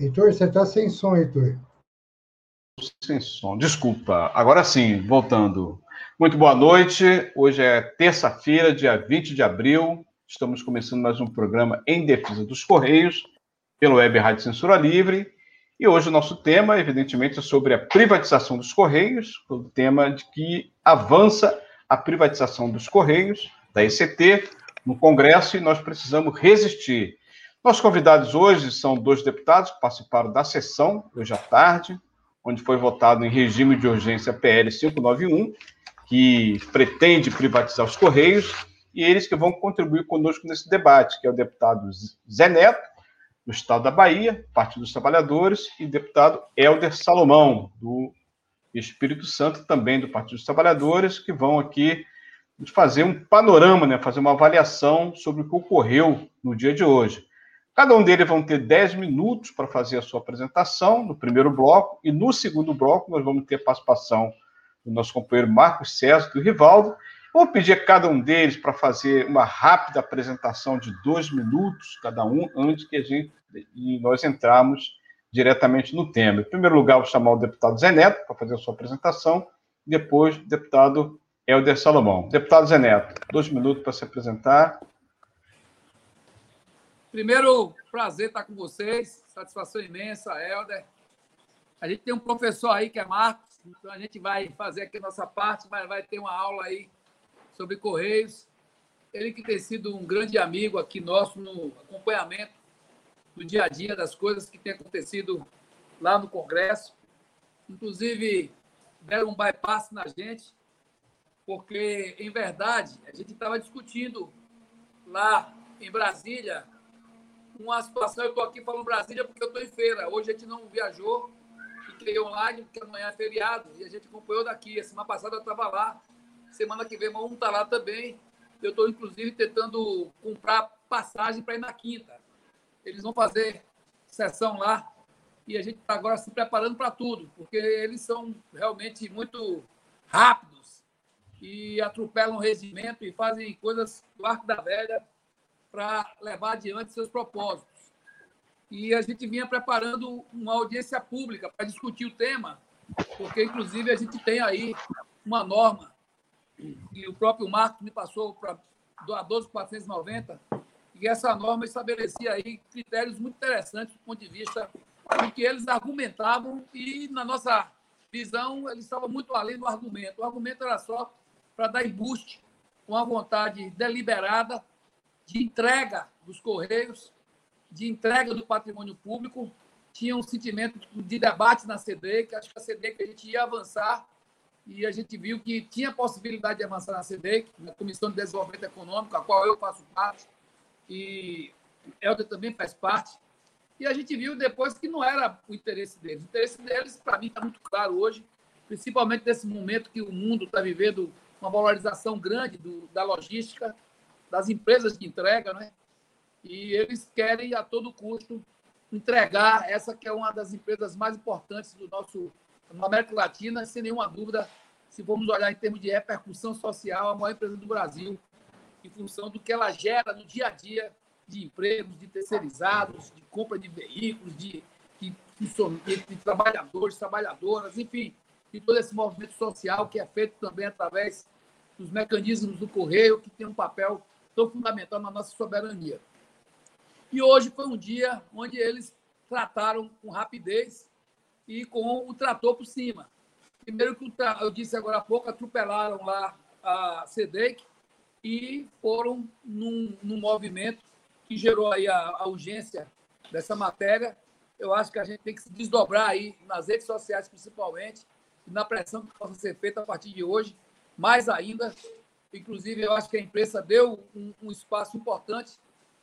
Heitor, você está sem som, Heitor. Sem som, desculpa. Agora sim, voltando. Muito boa noite. Hoje é terça-feira, dia 20 de abril. Estamos começando mais um programa em defesa dos Correios, pelo Web Rádio Censura Livre. E hoje o nosso tema, evidentemente, é sobre a privatização dos Correios, o tema de que avança a privatização dos Correios, da ECT, no Congresso, e nós precisamos resistir. Nossos convidados hoje são dois deputados que participaram da sessão, hoje à tarde, onde foi votado em regime de urgência PL 591, que pretende privatizar os Correios, e eles que vão contribuir conosco nesse debate, que é o deputado Zé Neto, do Estado da Bahia, Partido dos Trabalhadores, e deputado Helder Salomão, do Espírito Santo, também do Partido dos Trabalhadores, que vão aqui fazer um panorama, né, fazer uma avaliação sobre o que ocorreu no dia de hoje. Cada um deles vão ter 10 minutos para fazer a sua apresentação no primeiro bloco, e no segundo bloco nós vamos ter participação do nosso companheiro Marcos César, do Rivaldo. Vou pedir a cada um deles para fazer uma rápida apresentação de dois minutos cada um, antes que a gente e nós entrarmos diretamente no tema. Em primeiro lugar, vou chamar o deputado Zé Neto para fazer a sua apresentação, depois o deputado Helder Salomão. Deputado Zé Neto, dois minutos para se apresentar. Primeiro, prazer estar com vocês, satisfação imensa, Helder. A gente tem um professor aí que é Marcos, então a gente vai fazer aqui a nossa parte, mas vai ter uma aula aí sobre Correios. Ele que tem sido um grande amigo aqui nosso no acompanhamento do dia a dia das coisas que tem acontecido lá no Congresso. Inclusive, deram um bypass na gente, porque, em verdade, a gente estava discutindo lá em Brasília uma situação. Eu estou aqui falando Brasília porque eu estou em feira. Hoje a gente não viajou, fiquei online, porque amanhã é feriado, e a gente acompanhou daqui. A semana passada eu estava lá, semana que vem um está lá também. Eu estou, inclusive, tentando comprar passagem para ir na quinta. Eles vão fazer sessão lá e a gente está agora se preparando para tudo, porque eles são realmente muito rápidos e atropelam o regimento e fazem coisas do arco da velha para levar adiante seus propósitos. E a gente vinha preparando uma audiência pública para discutir o tema, porque, inclusive, a gente tem aí uma norma, e o próprio Marco me passou para a 12490, e essa norma estabelecia aí critérios muito interessantes do ponto de vista do que eles argumentavam, e, na nossa visão, eles estavam muito além do argumento. O argumento era só para dar embuste com a vontade deliberada de entrega dos Correios, de entrega do patrimônio público. Tinha um sentimento de debate na CDEC, acho que a CDEC a gente ia avançar e a gente viu que tinha possibilidade de avançar na CDEC, na Comissão de Desenvolvimento Econômico, a qual eu faço parte, e Helder também faz parte. E a gente viu depois que não era o interesse deles. O interesse deles, para mim, está muito claro hoje, principalmente nesse momento que o mundo está vivendo uma valorização grande do, da logística, das empresas de entrega, né? E eles querem a todo custo entregar essa que é uma das empresas mais importantes do nosso na América Latina, sem nenhuma dúvida, se formos olhar em termos de repercussão social, a maior empresa do Brasil, em função do que ela gera no dia a dia de empregos, de terceirizados, de compra de veículos, de, de, de, de trabalhadores, trabalhadoras, enfim, de todo esse movimento social que é feito também através dos mecanismos do correio, que tem um papel tão fundamental na nossa soberania. E hoje foi um dia onde eles trataram com rapidez e com o trator por cima. Primeiro que eu disse agora há pouco, atropelaram lá a SEDEC e foram num, num movimento que gerou aí a, a, urgência dessa matéria. Eu acho que a gente tem que se desdobrar aí nas redes sociais, principalmente, na pressão que possa ser feita a partir de hoje, mais ainda, Inclusive, eu acho que a imprensa deu um, um espaço importante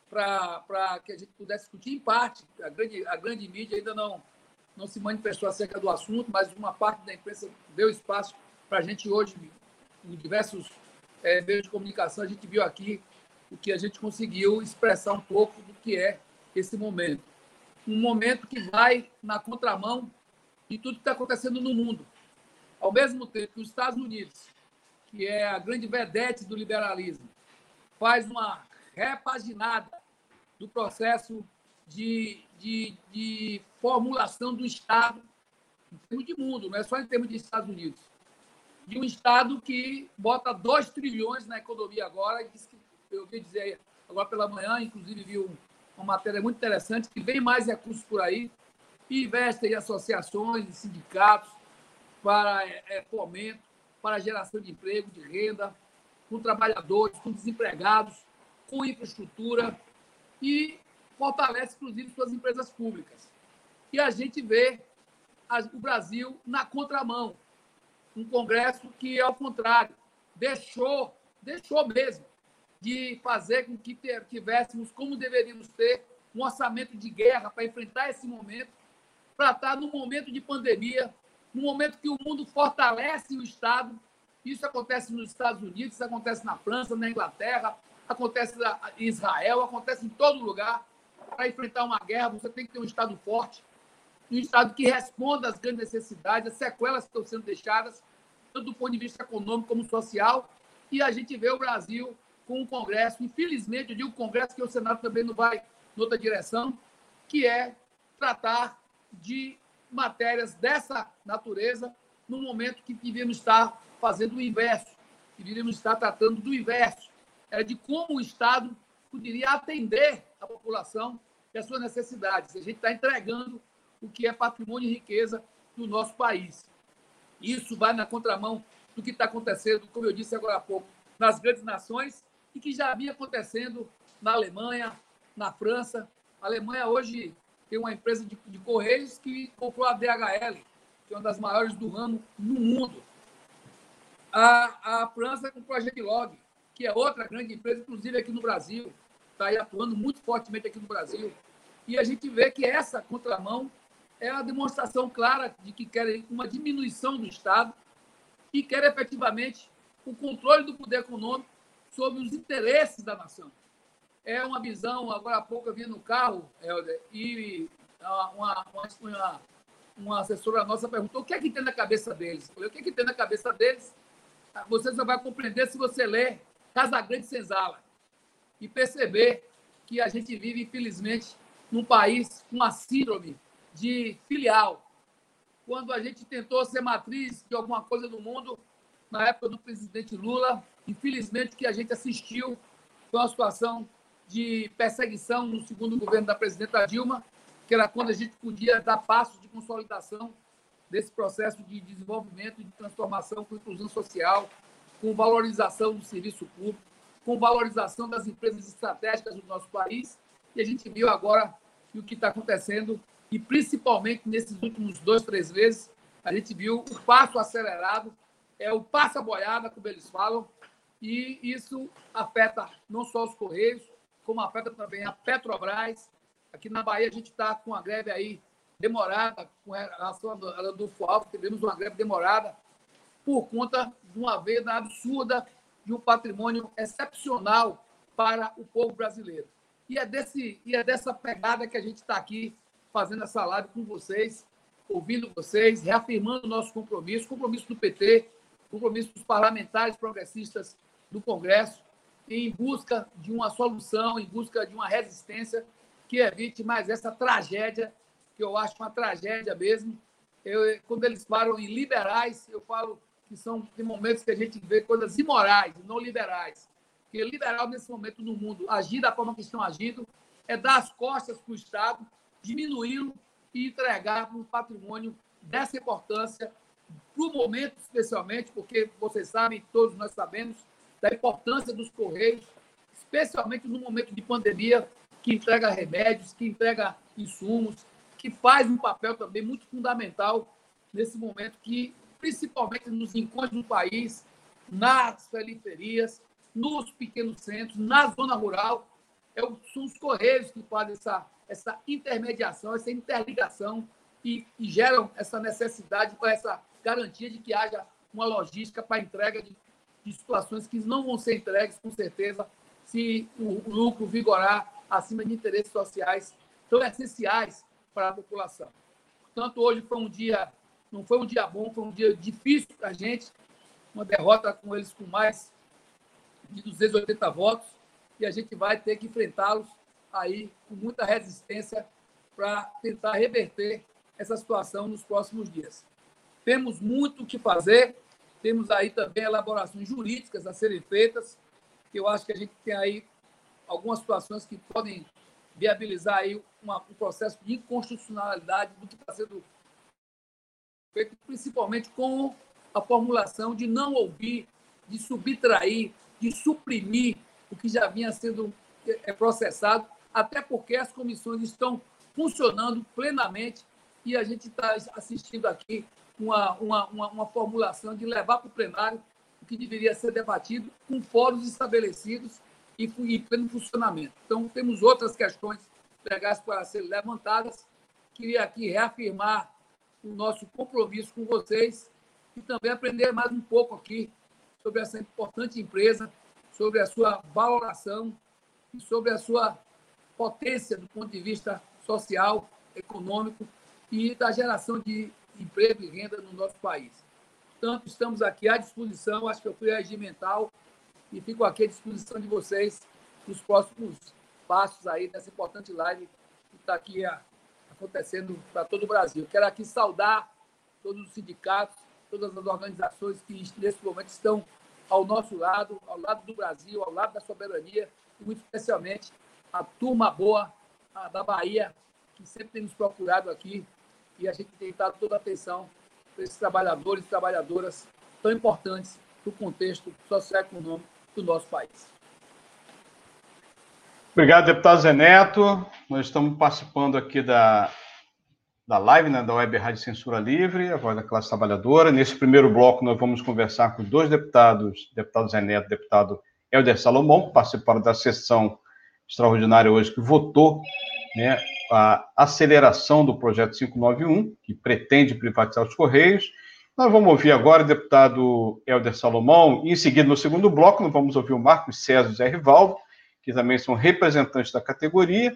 para que a gente pudesse discutir, em parte. A grande, a grande mídia ainda não, não se manifestou acerca do assunto, mas uma parte da imprensa deu espaço para a gente hoje, em diversos é, meios de comunicação, a gente viu aqui o que a gente conseguiu expressar um pouco do que é esse momento. Um momento que vai na contramão de tudo que está acontecendo no mundo. Ao mesmo tempo que os Estados Unidos que é a grande vedete do liberalismo, faz uma repaginada do processo de, de, de formulação do Estado, em termos de mundo, não é só em termos de Estados Unidos. De um Estado que bota 2 trilhões na economia agora, que eu ouvi dizer agora pela manhã, inclusive viu uma matéria muito interessante, que vem mais recursos por aí, investe em associações, em sindicatos, para é, fomento, para geração de emprego, de renda, com trabalhadores, com desempregados, com infraestrutura e fortalece, inclusive, suas empresas públicas. E a gente vê o Brasil na contramão. Um Congresso que, ao contrário, deixou, deixou mesmo de fazer com que tivéssemos, como deveríamos ter, um orçamento de guerra para enfrentar esse momento, para estar no momento de pandemia, no momento que o mundo fortalece o Estado. Isso acontece nos Estados Unidos, isso acontece na França, na Inglaterra, acontece em Israel, acontece em todo lugar. Para enfrentar uma guerra, você tem que ter um Estado forte, um Estado que responda às grandes necessidades, às sequelas que estão sendo deixadas, tanto do ponto de vista econômico como social. E a gente vê o Brasil com o Congresso, infelizmente, eu digo Congresso, que o Senado também não vai em outra direção, que é tratar de matérias dessa natureza no momento que devíamos estar fazendo o inverso, que devíamos estar tratando do inverso, é de como o Estado poderia atender a população e as suas necessidades. A gente está entregando o que é patrimônio e riqueza do nosso país. Isso vai na contramão do que está acontecendo, como eu disse agora há pouco, nas grandes nações e que já havia acontecendo na Alemanha, na França. A Alemanha hoje tem uma empresa de, de correios que comprou a DHL, que é uma das maiores do ramo no mundo. A, a França comprou a Genilog, que é outra grande empresa, inclusive aqui no Brasil, está atuando muito fortemente aqui no Brasil. E a gente vê que essa contramão é a demonstração clara de que querem uma diminuição do Estado e querem efetivamente o controle do poder econômico sobre os interesses da nação é uma visão. Agora há pouco eu vi no carro, Helder, e uma, uma, uma, assessora nossa perguntou o que é que tem na cabeça deles. Eu falei, o que é que tem na cabeça deles? Ah, você só vai compreender se você ler Casa Grande Senzala e perceber que a gente vive, infelizmente, num país com uma síndrome de filial. Quando a gente tentou ser matriz de alguma coisa no mundo, na época do presidente Lula, infelizmente que a gente assistiu foi uma situação de perseguição no segundo governo da presidenta Dilma, que era quando a gente podia dar passos de consolidação desse processo de desenvolvimento de transformação com inclusão social, com valorização do serviço público, com valorização das empresas estratégicas do nosso país. E a gente viu agora o que está acontecendo, e principalmente nesses últimos dois, três meses, a gente viu o passo acelerado, é o passa-boiada, como eles falam, e isso afeta não só os Correios, como afeta também a Petrobras. Aqui na Bahia a gente está com uma greve aí demorada, com relação a do Alves, tivemos uma greve demorada por conta de uma venda absurda de um patrimônio excepcional para o povo brasileiro. E é, desse, e é dessa pegada que a gente está aqui fazendo essa live com vocês, ouvindo vocês, reafirmando o nosso compromisso, compromisso do PT, compromisso dos parlamentares progressistas do Congresso, em busca de uma solução, em busca de uma resistência que evite mais essa tragédia, que eu acho uma tragédia mesmo. Eu, quando eles falam em liberais, eu falo que são momentos que a gente vê coisas imorais, não liberais. Porque liberal, nesse momento no mundo, agir da forma que estão agindo, é dar as costas para o Estado, diminuí-lo e entregar um patrimônio dessa importância, para o momento especialmente, porque vocês sabem, todos nós sabemos, da importância dos Correios, especialmente no momento de pandemia, que entrega remédios, que entrega insumos, que faz um papel também muito fundamental nesse momento que, principalmente nos encontros do país, nas periferias, nos pequenos centros, na zona rural, é são os Correios que fazem essa, essa intermediação, essa interligação e, e geram essa necessidade essa garantia de que haja uma logística para entrega de de situações que não vão ser entregues, com certeza, se o lucro vigorar acima de interesses sociais tão essenciais para a população. Portanto, hoje foi um dia, não foi um dia bom, foi um dia difícil para a gente, uma derrota com eles com mais de 280 votos, e a gente vai ter que enfrentá-los aí com muita resistência para tentar reverter essa situação nos próximos dias. Temos muito o que fazer, temos aí também elaborações jurídicas a serem feitas, que eu acho que a gente tem aí algumas situações que podem viabilizar aí uma, um processo de inconstitucionalidade do que está sendo feito, principalmente com a formulação de não ouvir, de subtrair, de suprimir o que já vinha sendo é, processado, até porque as comissões estão funcionando plenamente e a gente está assistindo aqui uma, uma, uma, uma formulação de levar para o plenário o que deveria ser debatido com fóruns estabelecidos e em pleno funcionamento. Então, temos outras questões legais para serem levantadas. Queria aqui reafirmar o nosso compromisso com vocês e também aprender mais um pouco aqui sobre essa importante empresa, sobre a sua valoração e sobre a sua potência do ponto de vista social, econômico e da geração de emprego e renda no nosso país. Portanto, estamos aqui à disposição, acho que eu fui regimental e fico aqui à disposição de vocês nos próximos passos aí dessa importante live que está aqui acontecendo para todo o Brasil. Quero aqui saudar todos os sindicatos, todas as organizações que nesse momento estão ao nosso lado, ao lado do Brasil, ao lado da soberania, e muito especialmente a turma boa a, da Bahia, que sempre tem nos procurado aqui, e a gente tem dado toda a atenção para esses trabalhadores e trabalhadoras tão importantes para o contexto socioeconômico do nosso país. Obrigado, deputado Zé Neto. Nós estamos participando aqui da, da live né, da Web Rádio Censura Livre, a voz da classe trabalhadora. Nesse primeiro bloco, nós vamos conversar com dois deputados, deputado Zé Neto, deputado Helder Salomão, que participaram da sessão extraordinária hoje, que votou né, a aceleração do projeto 591, que pretende privatizar os Correios. Nós vamos ouvir agora o deputado Helder Salomão, e em seguida, no segundo bloco, nós vamos ouvir o Marcos César e Zé Rivaldo, que também são representantes da categoria.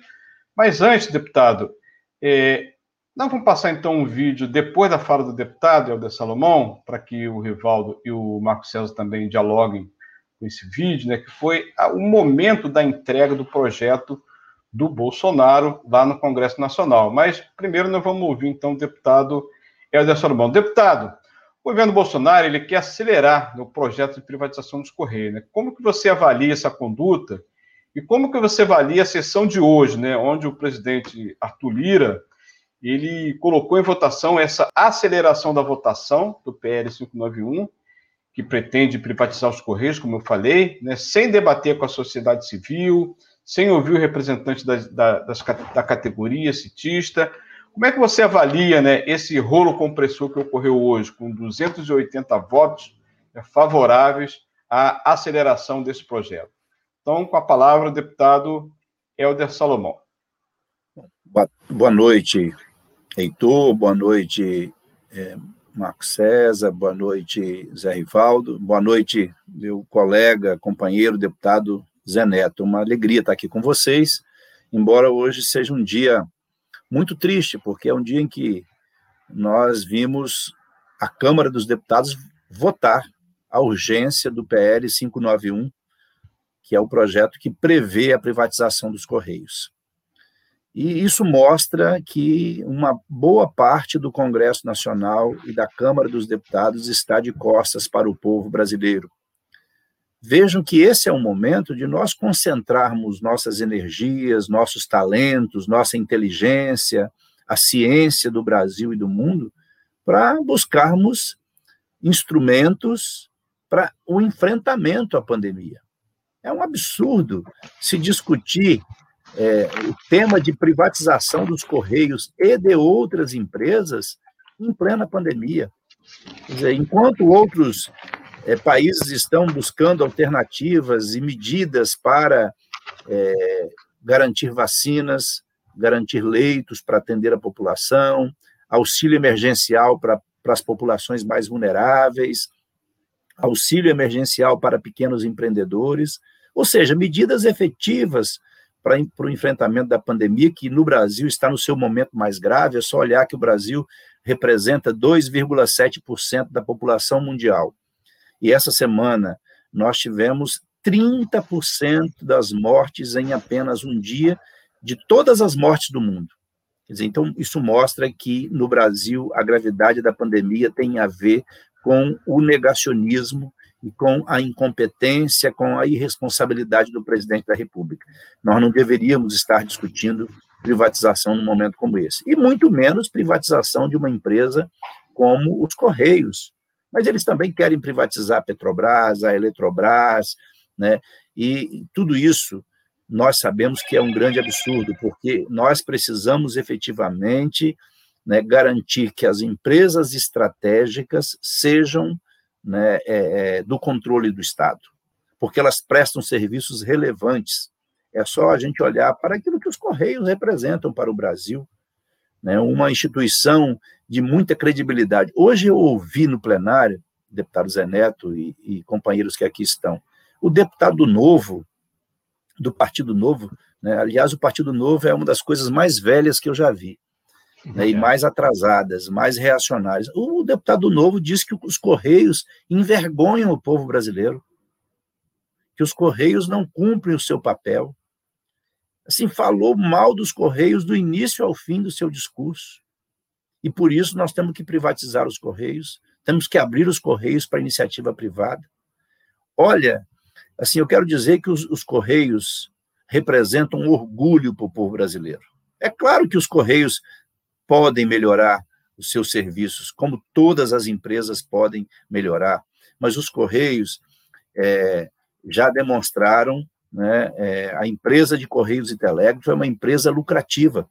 Mas antes, deputado, é, nós vamos passar então um vídeo depois da fala do deputado Helder Salomão, para que o Rivaldo e o Marcos César também dialoguem com esse vídeo, né, que foi o momento da entrega do projeto do Bolsonaro lá no Congresso Nacional. Mas primeiro nós vamos ouvir então o deputado Helder Salomão. Deputado, o governo Bolsonaro ele quer acelerar o projeto de privatização dos Correios. Né? Como que você avalia essa conduta e como que você avalia a sessão de hoje, né, onde o presidente Arthur Lira ele colocou em votação essa aceleração da votação do PL 591, que pretende privatizar os Correios, como eu falei, né, sem debater com a sociedade civil, sem ouvir o representante da, da, das, da categoria citista. Como é que você avalia né, esse rolo compressor que ocorreu hoje, com 280 votos né, favoráveis à aceleração desse projeto? Então, com a palavra, o deputado Helder Salomão. Boa noite, Heitor, boa noite, é, Marco César, boa noite, Zé Rivaldo, boa noite, meu colega, companheiro, deputado Zé Neto. Uma alegria estar aqui com vocês, embora hoje seja um dia muito triste, porque é um dia em que nós vimos a Câmara dos Deputados votar a urgência do PL 591, que é o projeto que prevê a privatização dos Correios. E isso mostra que uma boa parte do Congresso Nacional e da Câmara dos Deputados está de costas para o povo brasileiro. Vejam que esse é o momento de nós concentrarmos nossas energias, nossos talentos, nossa inteligência, a ciência do Brasil e do mundo, para buscarmos instrumentos para o enfrentamento à pandemia. É um absurdo se discutir é, o tema de privatização dos Correios e de outras empresas em plena pandemia. Quer dizer, enquanto outros é, países estão buscando alternativas e medidas para é, garantir vacinas, garantir leitos para atender a população, auxílio emergencial para, para as populações mais vulneráveis, auxílio emergencial para pequenos empreendedores, ou seja, medidas efetivas para, para o enfrentamento da pandemia, que no Brasil está no seu momento mais grave. É só olhar que o Brasil representa 2,7% da população mundial. E essa semana nós tivemos 30% das mortes em apenas um dia, de todas as mortes do mundo. Quer dizer, então, isso mostra que no Brasil a gravidade da pandemia tem a ver com o negacionismo e com a incompetência, com a irresponsabilidade do presidente da República. Nós não deveríamos estar discutindo privatização num momento como esse, e muito menos privatização de uma empresa como os Correios. Mas eles também querem privatizar a Petrobras, a Eletrobras, né? E tudo isso nós sabemos que é um grande absurdo, porque nós precisamos efetivamente né, garantir que as empresas estratégicas sejam né, é, é, do controle do Estado, porque elas prestam serviços relevantes. É só a gente olhar para aquilo que os Correios representam para o Brasil, né, uma instituição de muita credibilidade. Hoje eu ouvi no plenário, deputado Zé Neto e, e companheiros que aqui estão, o deputado novo do Partido Novo. Né? Aliás, o Partido Novo é uma das coisas mais velhas que eu já vi. Né, e mais atrasadas, mais reacionárias. O deputado novo disse que os Correios envergonham o povo brasileiro, que os Correios não cumprem o seu papel. Assim, falou mal dos Correios do início ao fim do seu discurso. E por isso nós temos que privatizar os Correios, temos que abrir os Correios para iniciativa privada. Olha, Assim, eu quero dizer que os, os Correios representam um orgulho para o povo brasileiro. É claro que os Correios podem melhorar os seus serviços, como todas as empresas podem melhorar, mas os Correios é, já demonstraram, né, é, a empresa de Correios e Telégrafo é uma empresa lucrativa,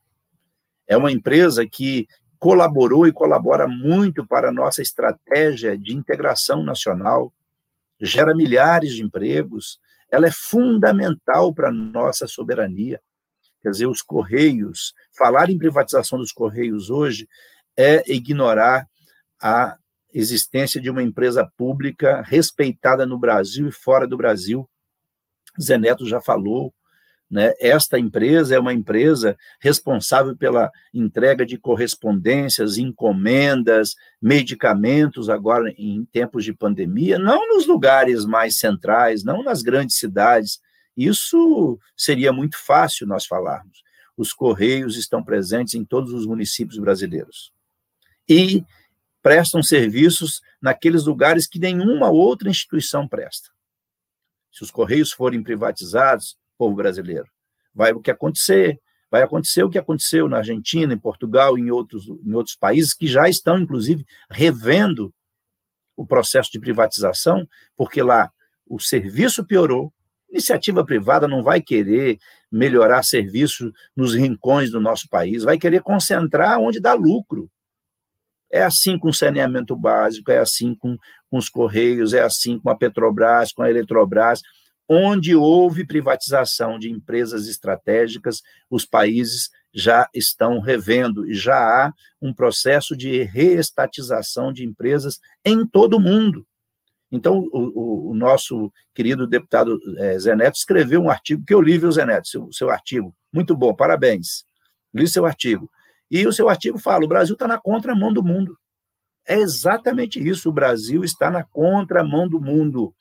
é uma empresa que colaborou e colabora muito para a nossa estratégia de integração nacional, gera milhares de empregos, ela é fundamental para a nossa soberania. Quer dizer, os Correios, falar em privatização dos Correios hoje é ignorar a existência de uma empresa pública respeitada no Brasil e fora do Brasil. Zé Neto já falou, né? Esta empresa é uma empresa responsável pela entrega de correspondências, encomendas, medicamentos, agora em tempos de pandemia, não nos lugares mais centrais, não nas grandes cidades. Isso seria muito fácil nós falarmos. Os Correios estão presentes em todos os municípios brasileiros. E prestam serviços naqueles lugares que nenhuma outra instituição presta. Se os Correios forem privatizados, povo brasileiro. Vai o que acontecer, vai acontecer o que aconteceu na Argentina, em Portugal, em outros, em outros países que já estão, inclusive, revendo o processo de privatização, porque lá o serviço piorou, iniciativa privada não vai querer melhorar serviço nos rincões do nosso país, vai querer concentrar onde dá lucro. É assim com o saneamento básico, é assim com, com os Correios, é assim com a Petrobras, com a Eletrobras onde houve privatização de empresas estratégicas, os países já estão revendo e já há um processo de reestatização de empresas em todo o mundo. Então, o, o nosso querido deputado é, Zé Neto escreveu um artigo que eu li, viu, Zé Neto, seu, seu artigo. Muito bom, parabéns. Li seu artigo. E o seu artigo fala: o Brasil está na contramão do mundo. É exatamente isso. O Brasil está na contramão do mundo.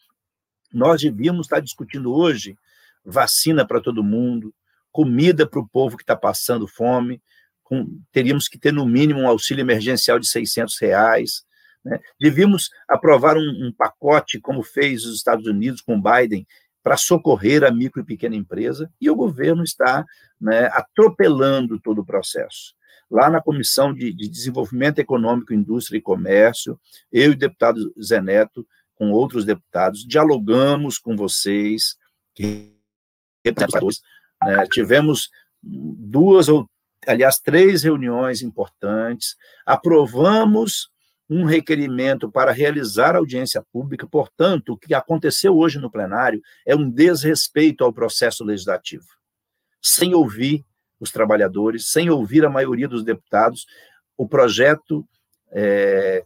Nós devíamos estar discutindo hoje vacina para todo mundo, comida para o povo que está passando fome, com, teríamos que ter no mínimo um auxílio emergencial de 600 reais. Né? Devíamos aprovar um, um pacote, como fez os Estados Unidos com Biden, para socorrer a micro e pequena empresa, e o governo está né, atropelando todo o processo. Lá na Comissão de, de Desenvolvimento Econômico, Indústria e Comércio, eu e o deputado Zé Neto com outros deputados, dialogamos com vocês, que né, tivemos duas ou, aliás, três reuniões importantes, aprovamos um requerimento para realizar audiência pública, portanto, o que aconteceu hoje no plenário é um desrespeito ao processo legislativo. Sem ouvir os trabalhadores, sem ouvir a maioria dos deputados, o projeto é,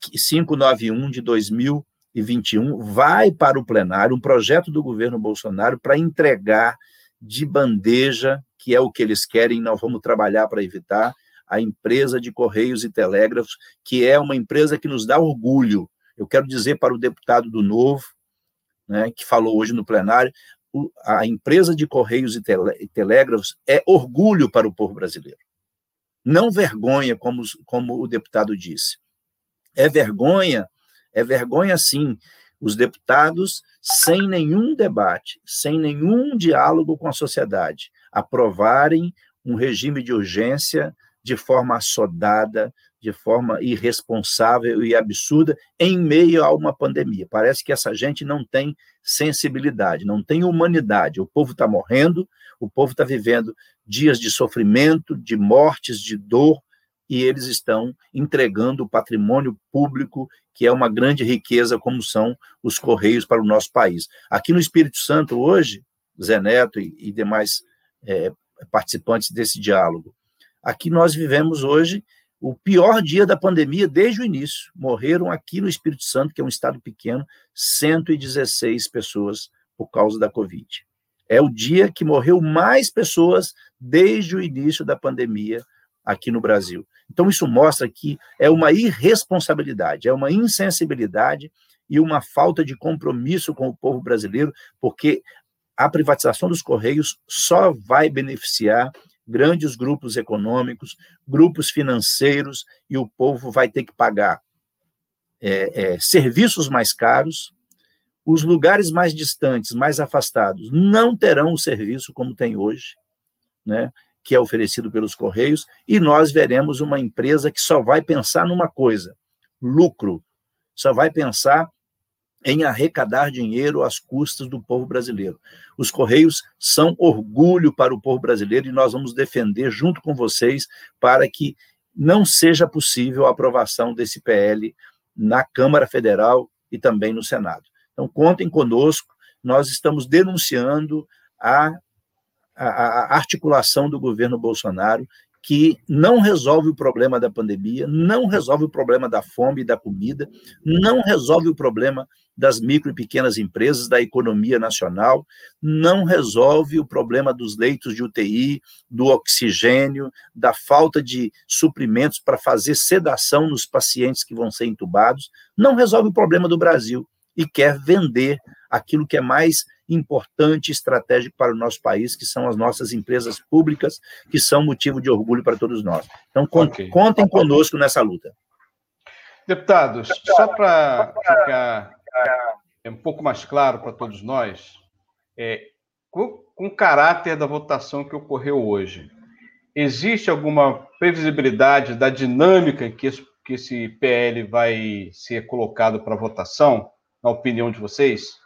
591 de 2000 2021 vai para o plenário um projeto do governo Bolsonaro para entregar de bandeja, que é o que eles querem, nós vamos trabalhar para evitar, a empresa de Correios e Telégrafos, que é uma empresa que nos dá orgulho. Eu quero dizer para o deputado do Novo, né, que falou hoje no plenário, a empresa de Correios e, tele, e Telégrafos é orgulho para o povo brasileiro. Não vergonha, como, como o deputado disse. É vergonha, é vergonha sim, os deputados, sem nenhum debate, sem nenhum diálogo com a sociedade, aprovarem um regime de urgência de forma assodada, de forma irresponsável e absurda em meio a uma pandemia. Parece que essa gente não tem sensibilidade, não tem humanidade. O povo está morrendo, o povo está vivendo dias de sofrimento, de mortes, de dor, e eles estão entregando o patrimônio público, que é uma grande riqueza, como são os Correios para o nosso país. Aqui no Espírito Santo, hoje, Zé Neto e, e demais é, participantes desse diálogo, aqui nós vivemos hoje o pior dia da pandemia desde o início. Morreram aqui no Espírito Santo, que é um estado pequeno, 116 pessoas por causa da Covid. É o dia que morreu mais pessoas desde o início da pandemia aqui no Brasil. Então, isso mostra que é uma irresponsabilidade, é uma insensibilidade e uma falta de compromisso com o povo brasileiro, porque a privatização dos Correios só vai beneficiar grandes grupos econômicos, grupos financeiros, e o povo vai ter que pagar é, é, serviços mais caros. Os lugares mais distantes, mais afastados, não terão o serviço como tem hoje, né, que é oferecido pelos Correios, e nós veremos uma empresa que só vai pensar numa coisa: lucro, só vai pensar em arrecadar dinheiro às custas do povo brasileiro. Os Correios são orgulho para o povo brasileiro e nós vamos defender junto com vocês para que não seja possível a aprovação desse PL na Câmara Federal e também no Senado. Então, contem conosco, nós estamos denunciando a, a, a articulação do governo Bolsonaro que não resolve o problema da pandemia, não resolve o problema da fome e da comida, não resolve o problema das micro e pequenas empresas, da economia nacional, não resolve o problema dos leitos de UTI, do oxigênio, da falta de suprimentos para fazer sedação nos pacientes que vão ser entubados, não resolve o problema do Brasil e quer vender aquilo que é mais importante e estratégico para o nosso país, que são as nossas empresas públicas, que são motivo de orgulho para todos nós. Então, okay. contem conosco nessa luta. Deputados, só para ficar um pouco mais claro para todos nós, é, com, com o caráter da votação que ocorreu hoje, existe alguma previsibilidade da dinâmica que esse, que esse PL vai ser colocado para votação, na opinião de vocês?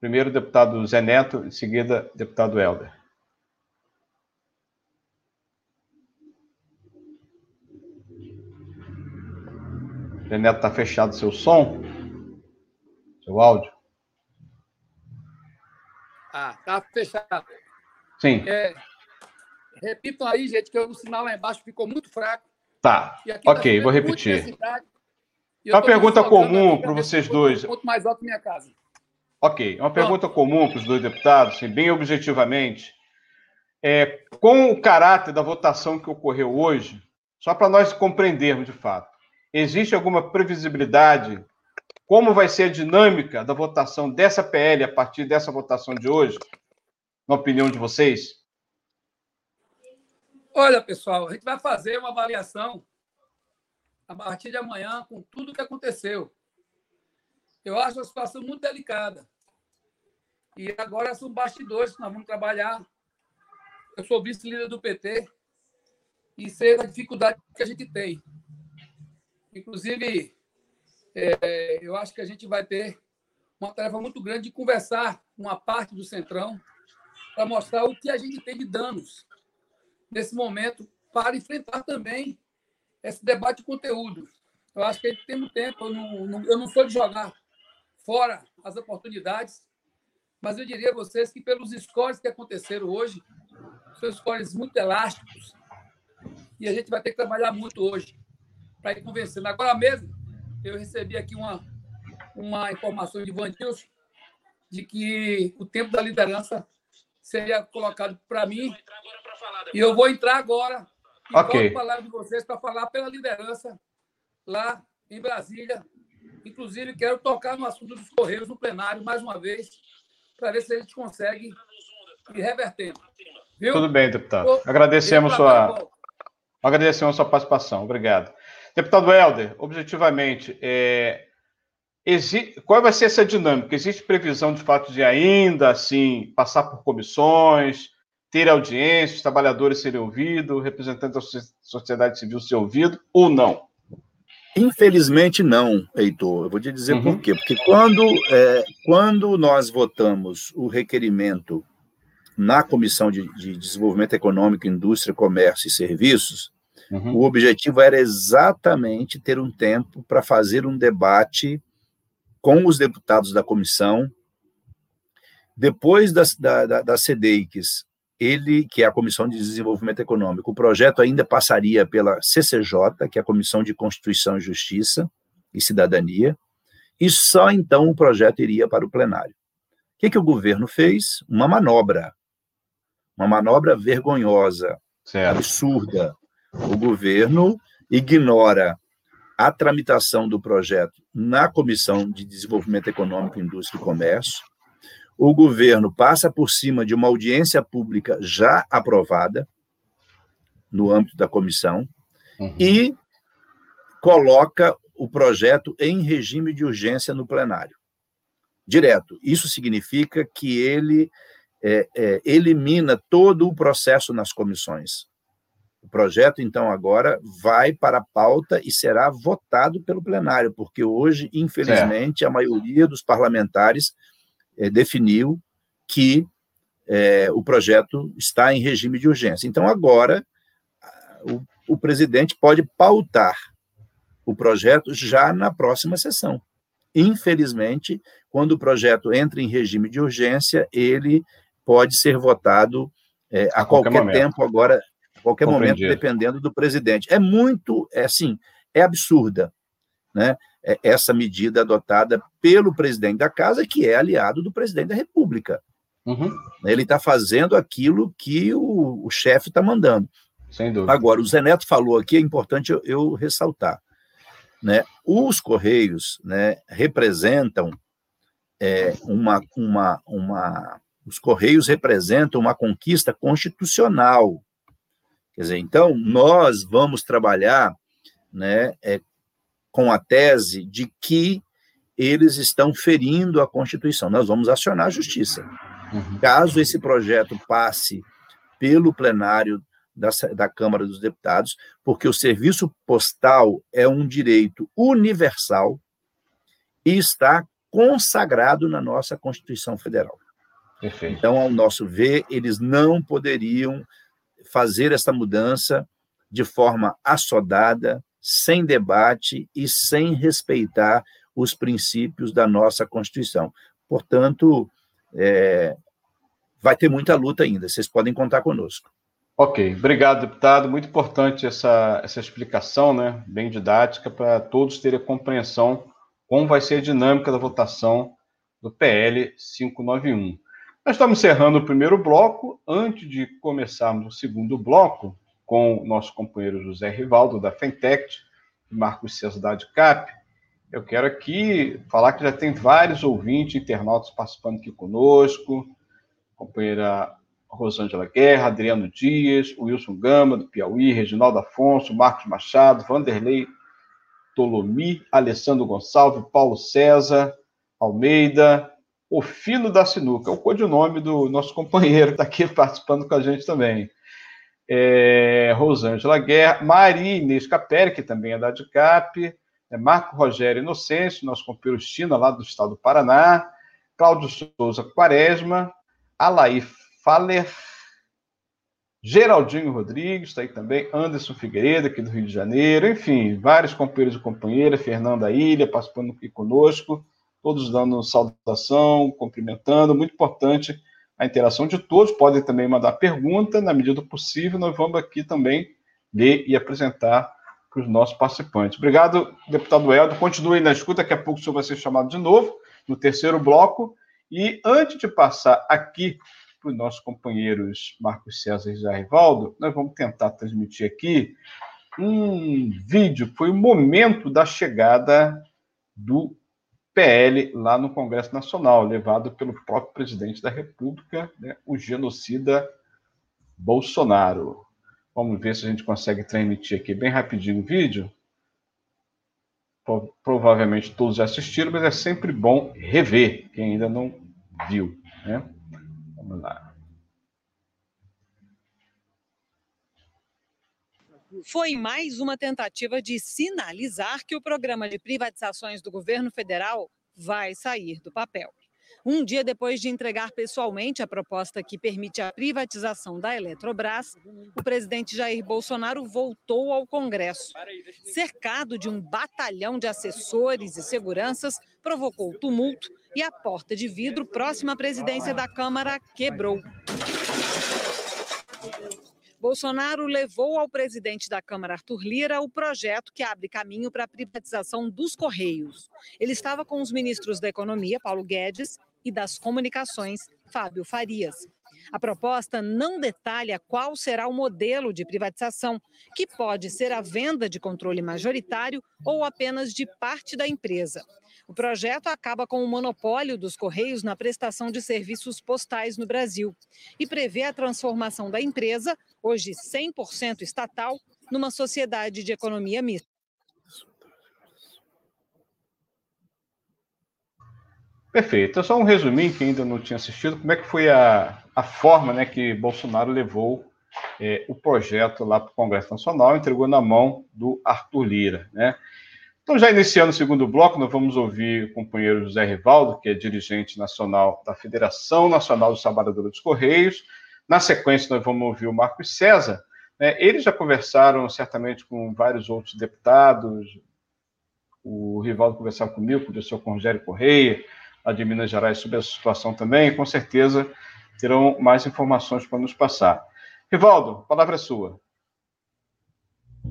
Primeiro, deputado Zé Neto, em seguida, deputado Helder. Zé Neto, está fechado seu som? Seu áudio? Ah, tá fechado. Sim. É, repitam aí, gente, que o sinal lá embaixo ficou muito fraco. Tá. Ok, tá vou repetir. Uma pergunta comum para vocês dois. Ponto mais alto minha casa. Ok, uma pergunta comum para os dois deputados, assim, bem objetivamente. É, com o caráter da votação que ocorreu hoje, só para nós compreendermos de fato, existe alguma previsibilidade? Como vai ser a dinâmica da votação dessa PL a partir dessa votação de hoje, na opinião de vocês? Olha, pessoal, a gente vai fazer uma avaliação a partir de amanhã com tudo o que aconteceu. Eu acho a situação muito delicada. E agora são bastidores que nós vamos trabalhar. Eu sou vice-líder do PT e sei da dificuldade que a gente tem. Inclusive, é, eu acho que a gente vai ter uma tarefa muito grande de conversar com uma parte do Centrão para mostrar o que a gente tem de danos nesse momento para enfrentar também esse debate de conteúdo. Eu acho que gente tem muito tempo. Eu não, eu não sou de jogar fora as oportunidades, mas eu diria a vocês que pelos scores que aconteceram hoje, são scores muito elásticos, e a gente vai ter que trabalhar muito hoje para ir convencendo. Agora mesmo, eu recebi aqui uma, uma informação de Van Dilson, de que o tempo da liderança seria colocado para mim, e eu vou entrar agora e okay. falar de vocês para falar pela liderança lá em Brasília, Inclusive, quero tocar no assunto dos Correios no plenário mais uma vez, para ver se a gente consegue ir revertendo. Viu? Tudo bem, deputado. Agradecemos sua, agradecemos a sua participação. Obrigado. Deputado Helder, objetivamente, é, existe, qual vai ser essa dinâmica? Existe previsão de fato de ainda assim passar por comissões, ter audiências, trabalhadores serem ouvidos, representantes da sociedade civil ser ouvido ou não? Infelizmente não, Heitor. Eu vou te dizer uhum. por quê. Porque quando, é, quando nós votamos o requerimento na Comissão de, de Desenvolvimento Econômico, Indústria, Comércio e Serviços, uhum. o objetivo era exatamente ter um tempo para fazer um debate com os deputados da comissão, depois da, da, da CDEICs, ele, que é a Comissão de Desenvolvimento Econômico, o projeto ainda passaria pela CCJ, que é a Comissão de Constituição e Justiça e Cidadania, e só então o projeto iria para o plenário. O que, que o governo fez? Uma manobra uma manobra vergonhosa, certo. absurda. O governo ignora a tramitação do projeto na Comissão de Desenvolvimento Econômico, Indústria e Comércio. O governo passa por cima de uma audiência pública já aprovada no âmbito da comissão uhum. e coloca o projeto em regime de urgência no plenário. Direto. Isso significa que ele é, é, elimina todo o processo nas comissões. O projeto, então, agora vai para a pauta e será votado pelo plenário, porque hoje, infelizmente, a maioria dos parlamentares é, definiu que é, o projeto está em regime de urgência. Então, agora, o, o presidente pode pautar o projeto já na próxima sessão. Infelizmente, quando o projeto entra em regime de urgência, ele pode ser votado é, a, qualquer, qualquer tempo agora, a qualquer momento, dependendo do presidente. É muito, é assim, é absurda, né? É essa medida adotada pelo presidente da casa, que é aliado do presidente da República. Uhum. Ele está fazendo aquilo que o, o chefe está mandando. Sem dúvida. Agora, o Zé Neto falou aqui, é importante eu, eu ressaltar. Né? Os Correios né, representam é, uma, uma, uma os Correios representam uma conquista constitucional. Quer dizer, então, nós vamos trabalhar né, é, com a tese de que eles estão ferindo a Constituição. Nós vamos acionar a Justiça. Uhum. Caso esse projeto passe pelo plenário da, da Câmara dos Deputados, porque o serviço postal é um direito universal e está consagrado na nossa Constituição Federal. Perfeito. Então, ao nosso ver, eles não poderiam fazer essa mudança de forma assodada, sem debate e sem respeitar os princípios da nossa Constituição. Portanto, é, vai ter muita luta ainda, vocês podem contar conosco. Ok, obrigado, deputado. Muito importante essa, essa explicação, né, bem didática, para todos terem a compreensão como vai ser a dinâmica da votação do PL 591. Nós estamos encerrando o primeiro bloco. Antes de começarmos o segundo bloco, com o nosso companheiro José Rivaldo, da Fentect, e Marcos César da ADCAP, eu quero aqui falar que já tem vários ouvintes, internautas participando aqui conosco, companheira Rosângela Guerra, Adriano Dias, Wilson Gama, do Piauí, Reginaldo Afonso, Marcos Machado, Vanderlei Tolomi, Alessandro Gonçalves, Paulo César, Almeida, o Fino da Sinuca, o codinome do nosso companheiro, está aqui participando com a gente também. É, Rosângela Guerra, Maria Inês Capelli, que também é da DICAP, é Marco Rogério Inocêncio, nosso companheiro China, lá do estado do Paraná, Cláudio Souza Quaresma, Alaí Faller, Geraldinho Rodrigues, está aí também, Anderson Figueiredo, aqui do Rio de Janeiro, enfim, vários companheiros e companheiras, Fernanda Ilha, participando aqui conosco todos dando saudação, cumprimentando, muito importante a interação de todos. Podem também mandar pergunta, na medida do possível, nós vamos aqui também ler e apresentar para os nossos participantes. Obrigado, deputado Helder. Continue na escuta, daqui a pouco o senhor vai ser chamado de novo, no terceiro bloco. E antes de passar aqui para os nossos companheiros Marcos César e José Rivaldo, nós vamos tentar transmitir aqui um vídeo, foi o momento da chegada do PL lá no Congresso Nacional, levado pelo próprio presidente da República, né, o genocida Bolsonaro. Vamos ver se a gente consegue transmitir aqui bem rapidinho o vídeo. Provavelmente todos já assistiram, mas é sempre bom rever quem ainda não viu. Né? Vamos lá. Foi mais uma tentativa de sinalizar que o programa de privatizações do governo federal vai sair do papel. Um dia depois de entregar pessoalmente a proposta que permite a privatização da Eletrobras, o presidente Jair Bolsonaro voltou ao Congresso. Cercado de um batalhão de assessores e seguranças, provocou tumulto e a porta de vidro próxima à presidência da Câmara quebrou. Bolsonaro levou ao presidente da Câmara, Arthur Lira, o projeto que abre caminho para a privatização dos Correios. Ele estava com os ministros da Economia, Paulo Guedes, e das Comunicações, Fábio Farias. A proposta não detalha qual será o modelo de privatização, que pode ser a venda de controle majoritário ou apenas de parte da empresa. O projeto acaba com o monopólio dos Correios na prestação de serviços postais no Brasil e prevê a transformação da empresa, hoje 100% estatal, numa sociedade de economia mista. Perfeito. É só um resuminho, que ainda não tinha assistido, como é que foi a, a forma né, que Bolsonaro levou é, o projeto lá para o Congresso Nacional, entregou na mão do Arthur Lira. Né? Então, já iniciando o segundo bloco, nós vamos ouvir o companheiro José Rivaldo, que é dirigente nacional da Federação Nacional dos Trabalhadores dos Correios. Na sequência, nós vamos ouvir o Marcos César. Né? Eles já conversaram certamente com vários outros deputados. O Rivaldo conversava comigo, com o Rogério Correia, lá de Minas Gerais, sobre a situação também. Com certeza terão mais informações para nos passar. Rivaldo, a palavra é sua.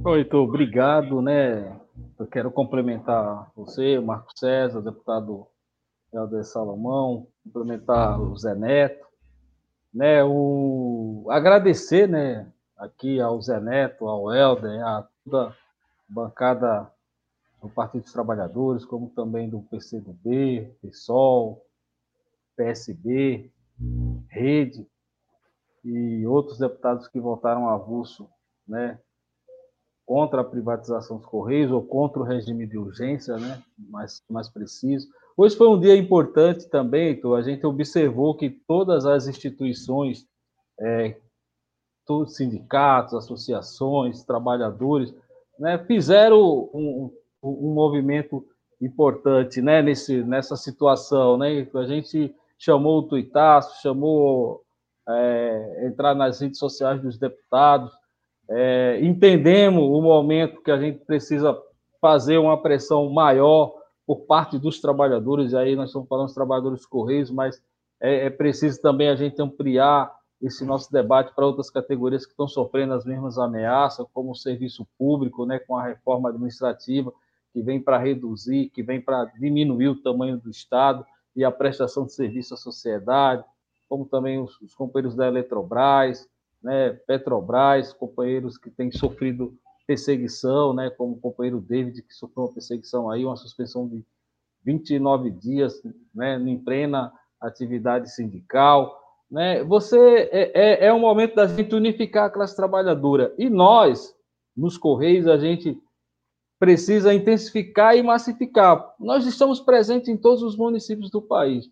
Oi, obrigado, né? Eu quero complementar você, Marco César, deputado Helder Salomão, complementar o Zé Neto, né? O agradecer, né? Aqui ao Zé Neto, ao Helder, a toda a bancada do Partido dos Trabalhadores, como também do PCdoB, PSOL, PSB, Rede e outros deputados que votaram avulso, né? Contra a privatização dos Correios ou contra o regime de urgência, né? mais, mais preciso. Hoje foi um dia importante também, então a gente observou que todas as instituições, é, todos os sindicatos, associações, trabalhadores, né, fizeram um, um, um movimento importante né, nesse, nessa situação. Né? A gente chamou o tuitaço, chamou é, entrar nas redes sociais dos deputados, é, entendemos o momento que a gente precisa fazer uma pressão maior por parte dos trabalhadores, e aí nós estamos falando dos trabalhadores correios, mas é, é preciso também a gente ampliar esse nosso debate para outras categorias que estão sofrendo as mesmas ameaças, como o serviço público, né, com a reforma administrativa, que vem para reduzir, que vem para diminuir o tamanho do Estado e a prestação de serviço à sociedade, como também os, os companheiros da Eletrobras, né, Petrobras, companheiros que têm sofrido perseguição, né, como o companheiro David, que sofreu uma perseguição aí, uma suspensão de 29 dias, né, em plena atividade sindical. Né, você é, é, é um momento da gente unificar a classe trabalhadora. E nós, nos Correios, a gente precisa intensificar e massificar. Nós estamos presentes em todos os municípios do país.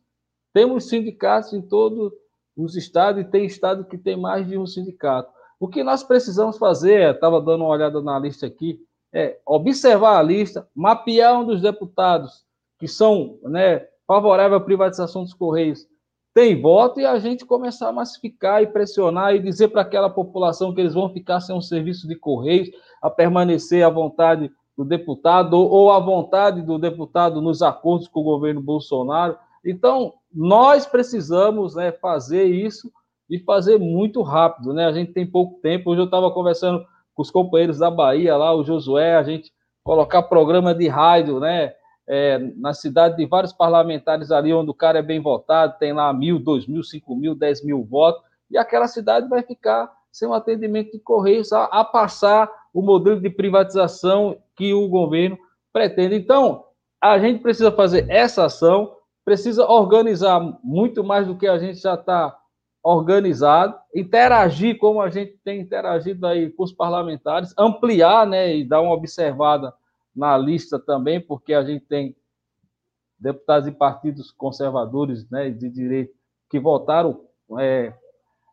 Temos sindicatos em todo os estados, e tem estado que tem mais de um sindicato. O que nós precisamos fazer, estava dando uma olhada na lista aqui, é observar a lista, mapear um dos deputados que são né, favoráveis à privatização dos Correios, tem voto, e a gente começar a massificar e pressionar e dizer para aquela população que eles vão ficar sem um serviço de Correios, a permanecer à vontade do deputado ou à vontade do deputado nos acordos com o governo Bolsonaro. Então, nós precisamos né, fazer isso e fazer muito rápido, né? A gente tem pouco tempo. Hoje eu estava conversando com os companheiros da Bahia, lá, o Josué, a gente colocar programa de rádio, né? É, na cidade de vários parlamentares ali, onde o cara é bem votado, tem lá mil, dois mil, cinco mil, dez mil votos, e aquela cidade vai ficar sem um atendimento de correios a, a passar o modelo de privatização que o governo pretende. Então, a gente precisa fazer essa ação, precisa organizar muito mais do que a gente já está organizado, interagir como a gente tem interagido aí com os parlamentares, ampliar, né, e dar uma observada na lista também, porque a gente tem deputados e partidos conservadores, né, de direito que votaram é,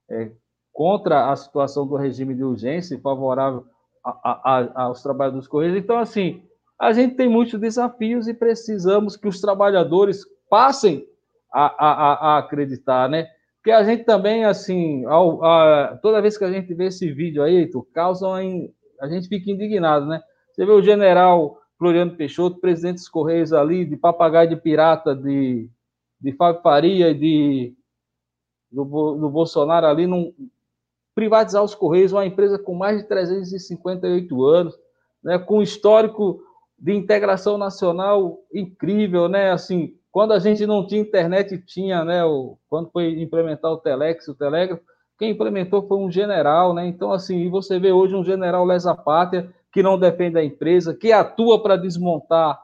é, contra a situação do regime de urgência e favorável a, a, aos trabalhadores correios. Então, assim, a gente tem muitos desafios e precisamos que os trabalhadores passem a, a acreditar, né? Porque a gente também, assim, ao, a, toda vez que a gente vê esse vídeo aí, tu causa a gente fica indignado, né? Você vê o general Floriano Peixoto, presidente dos Correios ali, de papagaio de pirata de, de Fábio Faria de, do, do Bolsonaro ali, num, privatizar os Correios, uma empresa com mais de 358 anos, né, com histórico de integração nacional incrível, né? Assim, quando a gente não tinha internet, tinha, né? O, quando foi implementar o Telex, o Telégrafo, quem implementou foi um general, né? Então, assim, você vê hoje um general lesa pátria que não defende a empresa, que atua para desmontar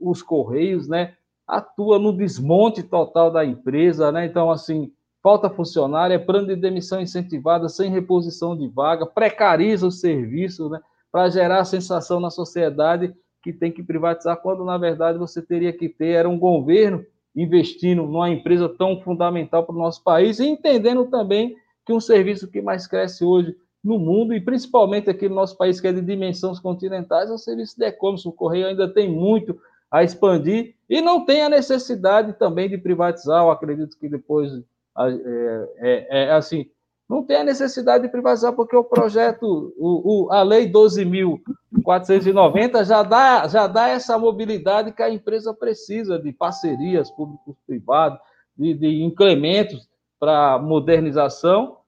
os correios, né? Atua no desmonte total da empresa, né? Então, assim, falta funcionário, é plano de demissão incentivada, sem reposição de vaga, precariza o serviço, né? Para gerar a sensação na sociedade que tem que privatizar, quando na verdade você teria que ter era um governo investindo numa empresa tão fundamental para o nosso país e entendendo também que um serviço que mais cresce hoje no mundo e principalmente aqui no nosso país que é de dimensões continentais é o serviço de e-commerce. O correio ainda tem muito a expandir e não tem a necessidade também de privatizar. Eu acredito que depois é, é, é assim não tem a necessidade de privatizar, porque o projeto, o, o, a Lei 12.490 já dá, já dá essa mobilidade que a empresa precisa de parcerias público-privadas, de, de incrementos para modernização,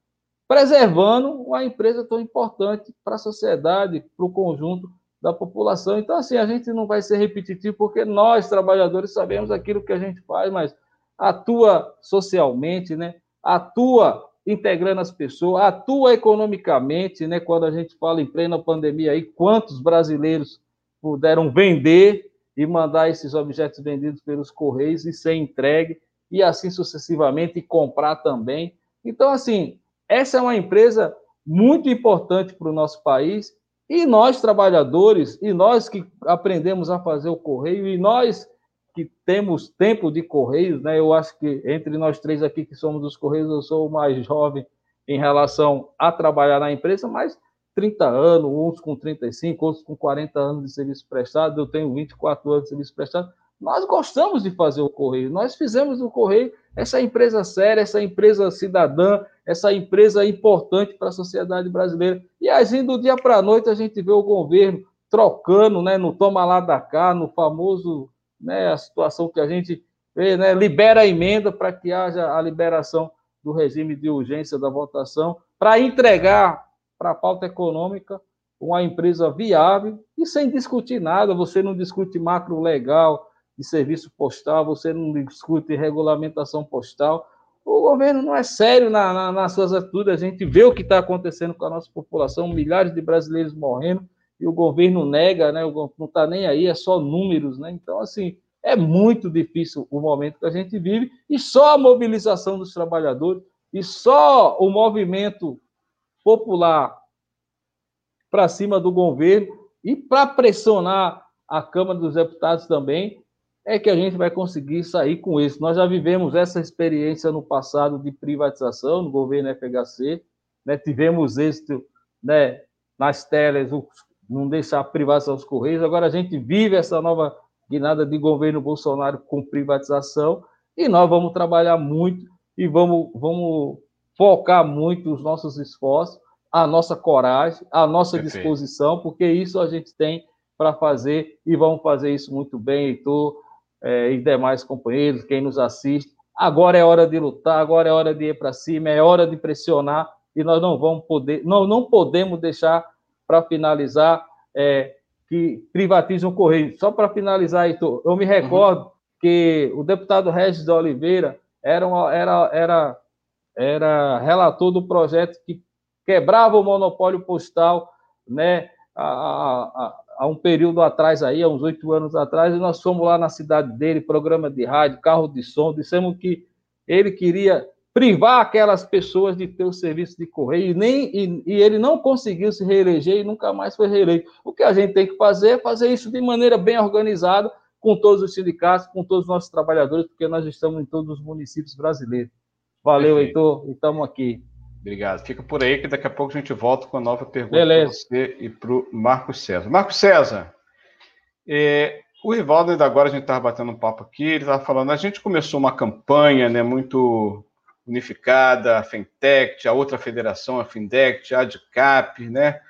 preservando uma empresa tão importante para a sociedade, para o conjunto da população. Então, assim, a gente não vai ser repetitivo, porque nós, trabalhadores, sabemos aquilo que a gente faz, mas atua socialmente, né? atua integrando as pessoas, atua economicamente, né? Quando a gente fala em plena pandemia aí, quantos brasileiros puderam vender e mandar esses objetos vendidos pelos correios e ser entregue e assim sucessivamente e comprar também. Então, assim, essa é uma empresa muito importante para o nosso país e nós trabalhadores e nós que aprendemos a fazer o correio e nós que temos tempo de Correios, né? Eu acho que entre nós três aqui que somos dos Correios, eu sou o mais jovem em relação a trabalhar na empresa, mas 30 anos, uns com 35, outros com 40 anos de serviço prestado, eu tenho 24 anos de serviço prestado. Nós gostamos de fazer o Correio, nós fizemos o Correio essa empresa séria, essa empresa cidadã, essa empresa importante para a sociedade brasileira. E assim, do dia para a noite, a gente vê o governo trocando, né, no toma lá da cá, no famoso né, a situação que a gente vê, né, libera a emenda para que haja a liberação do regime de urgência da votação, para entregar para a pauta econômica uma empresa viável e sem discutir nada. Você não discute macro legal de serviço postal, você não discute regulamentação postal. O governo não é sério na, na, nas suas atitudes. A gente vê o que está acontecendo com a nossa população, milhares de brasileiros morrendo e o governo nega, né? Não está nem aí, é só números, né? Então, assim, é muito difícil o momento que a gente vive e só a mobilização dos trabalhadores e só o movimento popular para cima do governo e para pressionar a Câmara dos Deputados também é que a gente vai conseguir sair com isso. Nós já vivemos essa experiência no passado de privatização no governo FHC, né? tivemos êxito né, nas telas, os não deixar privatização dos Correios. Agora a gente vive essa nova guinada de governo Bolsonaro com privatização e nós vamos trabalhar muito e vamos, vamos focar muito os nossos esforços, a nossa coragem, a nossa Perfeito. disposição, porque isso a gente tem para fazer e vamos fazer isso muito bem, Heitor é, e demais companheiros, quem nos assiste. Agora é hora de lutar, agora é hora de ir para cima, é hora de pressionar e nós não vamos poder, não, não podemos deixar para finalizar, é, que privatizam o Correio. Só para finalizar, Heitor, eu me recordo uhum. que o deputado Regis de Oliveira era, uma, era, era, era relator do projeto que quebrava o monopólio postal, né, a, a, há um período atrás aí, há uns oito anos atrás, e nós fomos lá na cidade dele, programa de rádio, carro de som, dissemos que ele queria privar aquelas pessoas de ter o serviço de correio, e, nem, e, e, ele não conseguiu se reeleger e nunca mais foi reeleito. O que a gente tem que fazer é fazer isso de maneira bem organizada, com todos os sindicatos, com todos os nossos trabalhadores, porque nós estamos em todos os municípios brasileiros. Valeu, Perfeito. Heitor, e estamos aqui. Obrigado. Fica por aí que daqui a pouco a gente volta com a nova pergunta para você e para o Marcos César. Marcos César, é, o Rivaldo ainda agora a gente estava batendo um papo aqui, ele estava falando, a gente começou uma campanha né, muito unificada, a Fintech, a outra federação, a Findect, a ADCAP, né?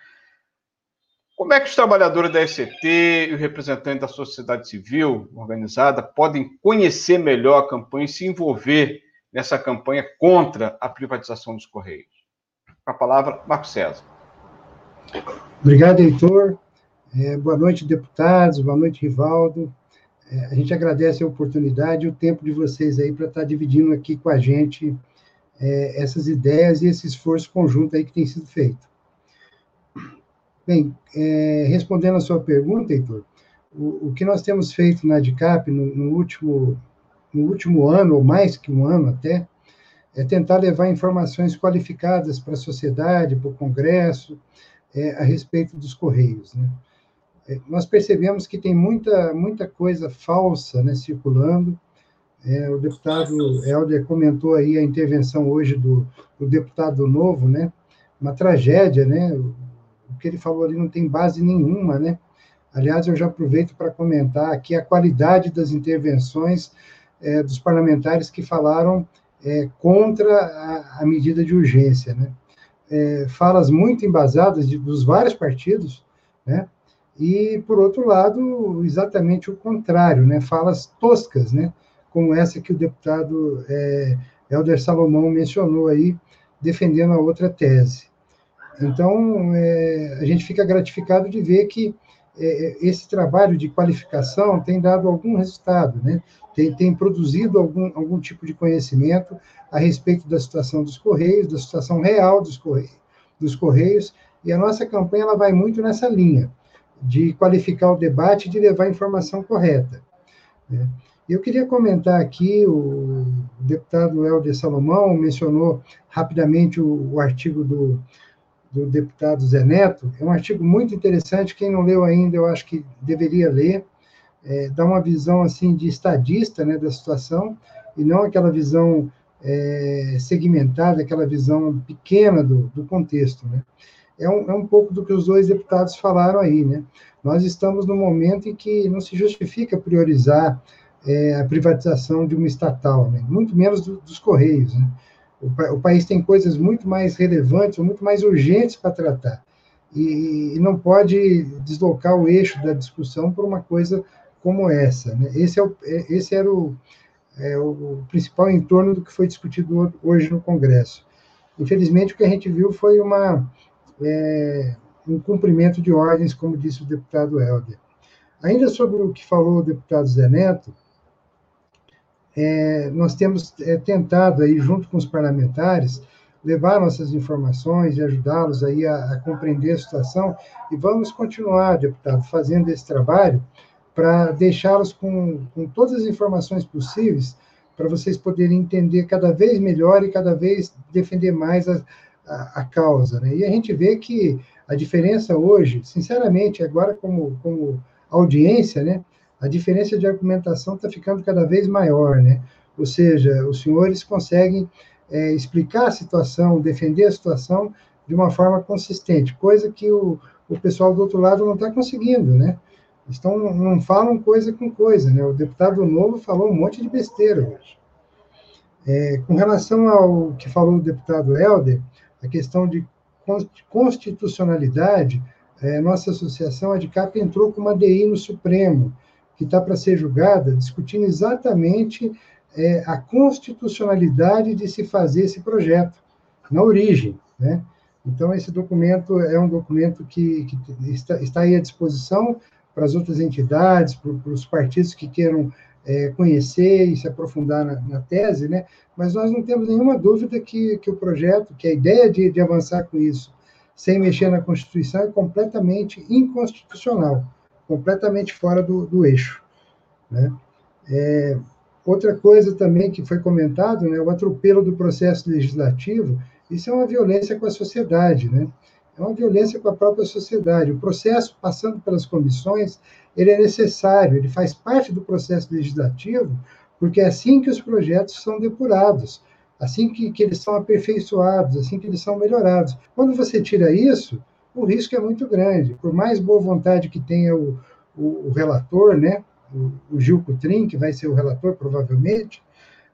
Como é que os trabalhadores da FCT e os representantes da sociedade civil organizada podem conhecer melhor a campanha e se envolver nessa campanha contra a privatização dos Correios? Com a palavra, Marcos César. Obrigado, Heitor. É, boa noite, deputados. Boa noite, Rivaldo. É, a gente agradece a oportunidade e o tempo de vocês aí para estar dividindo aqui com a gente é, essas ideias e esse esforço conjunto aí que tem sido feito. Bem, é, respondendo a sua pergunta, Heitor, o, o, que nós temos feito na ADCAP no, no, último, no último ano, ou mais que um ano até, é tentar levar informações qualificadas para a sociedade, para o Congresso, é, a respeito dos Correios. Né? É, nós percebemos que tem muita, muita coisa falsa né, circulando, é, o deputado Helder comentou aí a intervenção hoje do, do, deputado novo, né? Uma tragédia, né? O que ele falou ali não tem base nenhuma, né? Aliás, eu já aproveito para comentar aqui a qualidade das intervenções é, dos parlamentares que falaram é, contra a, a, medida de urgência, né? É, falas muito embasadas de, dos vários partidos, né? E, por outro lado, exatamente o contrário, né? Falas toscas, né? Como essa que o deputado é, Helder Salomão mencionou aí, defendendo a outra tese. Então, é, a gente fica gratificado de ver que é, esse trabalho de qualificação tem dado algum resultado, né? tem, tem produzido algum, algum tipo de conhecimento a respeito da situação dos Correios, da situação real dos Correios, dos Correios e a nossa campanha ela vai muito nessa linha, de qualificar o debate e de levar a informação correta. Né? Eu queria comentar aqui, o deputado Helder Salomão mencionou rapidamente o, o artigo do, do deputado Zé Neto, é um artigo muito interessante, quem não leu ainda, eu acho que deveria ler, é, dá uma visão, assim, de estadista, né, da situação, e não aquela visão é, segmentada, aquela visão pequena do, do contexto, né. É um, é um pouco do que os dois deputados falaram aí, né. Nós estamos no momento em que não se justifica priorizar é, a privatização de uma estatal, né? muito menos do, dos Correios. Né? O, o, país tem coisas muito mais relevantes, muito mais urgentes para tratar. E, e, não pode deslocar o eixo da discussão por uma coisa como essa. Né? Esse, é o, é, esse era o, é, o principal entorno do que foi discutido hoje no Congresso. Infelizmente, o que a gente viu foi uma, é, um cumprimento de ordens, como disse o deputado Helder. Ainda sobre o que falou o deputado Zé Neto, é, nós temos é, tentado aí, junto com os parlamentares, levar nossas informações e ajudá-los aí a, a, compreender a situação e vamos continuar, deputado, fazendo esse trabalho para deixá-los com, com todas as informações possíveis para vocês poderem entender cada vez melhor e cada vez defender mais a, a, a, causa. Né? E a gente vê que a diferença hoje, sinceramente, agora como, como audiência, né, a diferença de argumentação está ficando cada vez maior, né? Ou seja, os senhores conseguem é, explicar a situação, defender a situação de uma forma consistente, coisa que o, o pessoal do outro lado não está conseguindo, né? Estão, não falam coisa com coisa, né? O deputado novo falou um monte de besteira hoje. É, com relação ao que falou o deputado Helder, a questão de constitucionalidade, é, nossa associação, a ADCAP, entrou com uma DI no Supremo, que está para ser julgada, discutindo exatamente é, a constitucionalidade de se fazer esse projeto, na origem. Né? Então, esse documento é um documento que, que está, está, aí à disposição para as outras entidades, para, os partidos que queiram é, conhecer e se aprofundar na, na, tese, né? mas nós não temos nenhuma dúvida que, que o projeto, que a ideia de, de avançar com isso, sem mexer na Constituição, é completamente inconstitucional completamente fora do, do eixo. Né? É, outra coisa também que foi comentado, né, o atropelo do processo legislativo, isso é uma violência com a sociedade, né? É uma violência com a própria sociedade. O processo, passando pelas comissões, ele é necessário, ele faz parte do processo legislativo, porque é assim que os projetos são depurados, assim que, que eles são aperfeiçoados, assim que eles são melhorados. Quando você tira isso, o risco é muito grande. Por mais boa vontade que tenha o, o, o relator, né, o, o Gil Cutrim, que vai ser o relator provavelmente,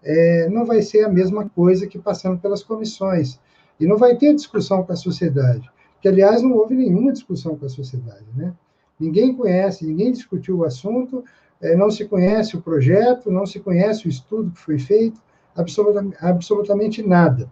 é, não vai ser a mesma coisa que passando pelas comissões. E não vai ter discussão com a sociedade, que, aliás, não houve nenhuma discussão com a sociedade. Né? Ninguém conhece, ninguém discutiu o assunto, é, não se conhece o projeto, não se conhece o estudo que foi feito, absolutamente, absolutamente nada.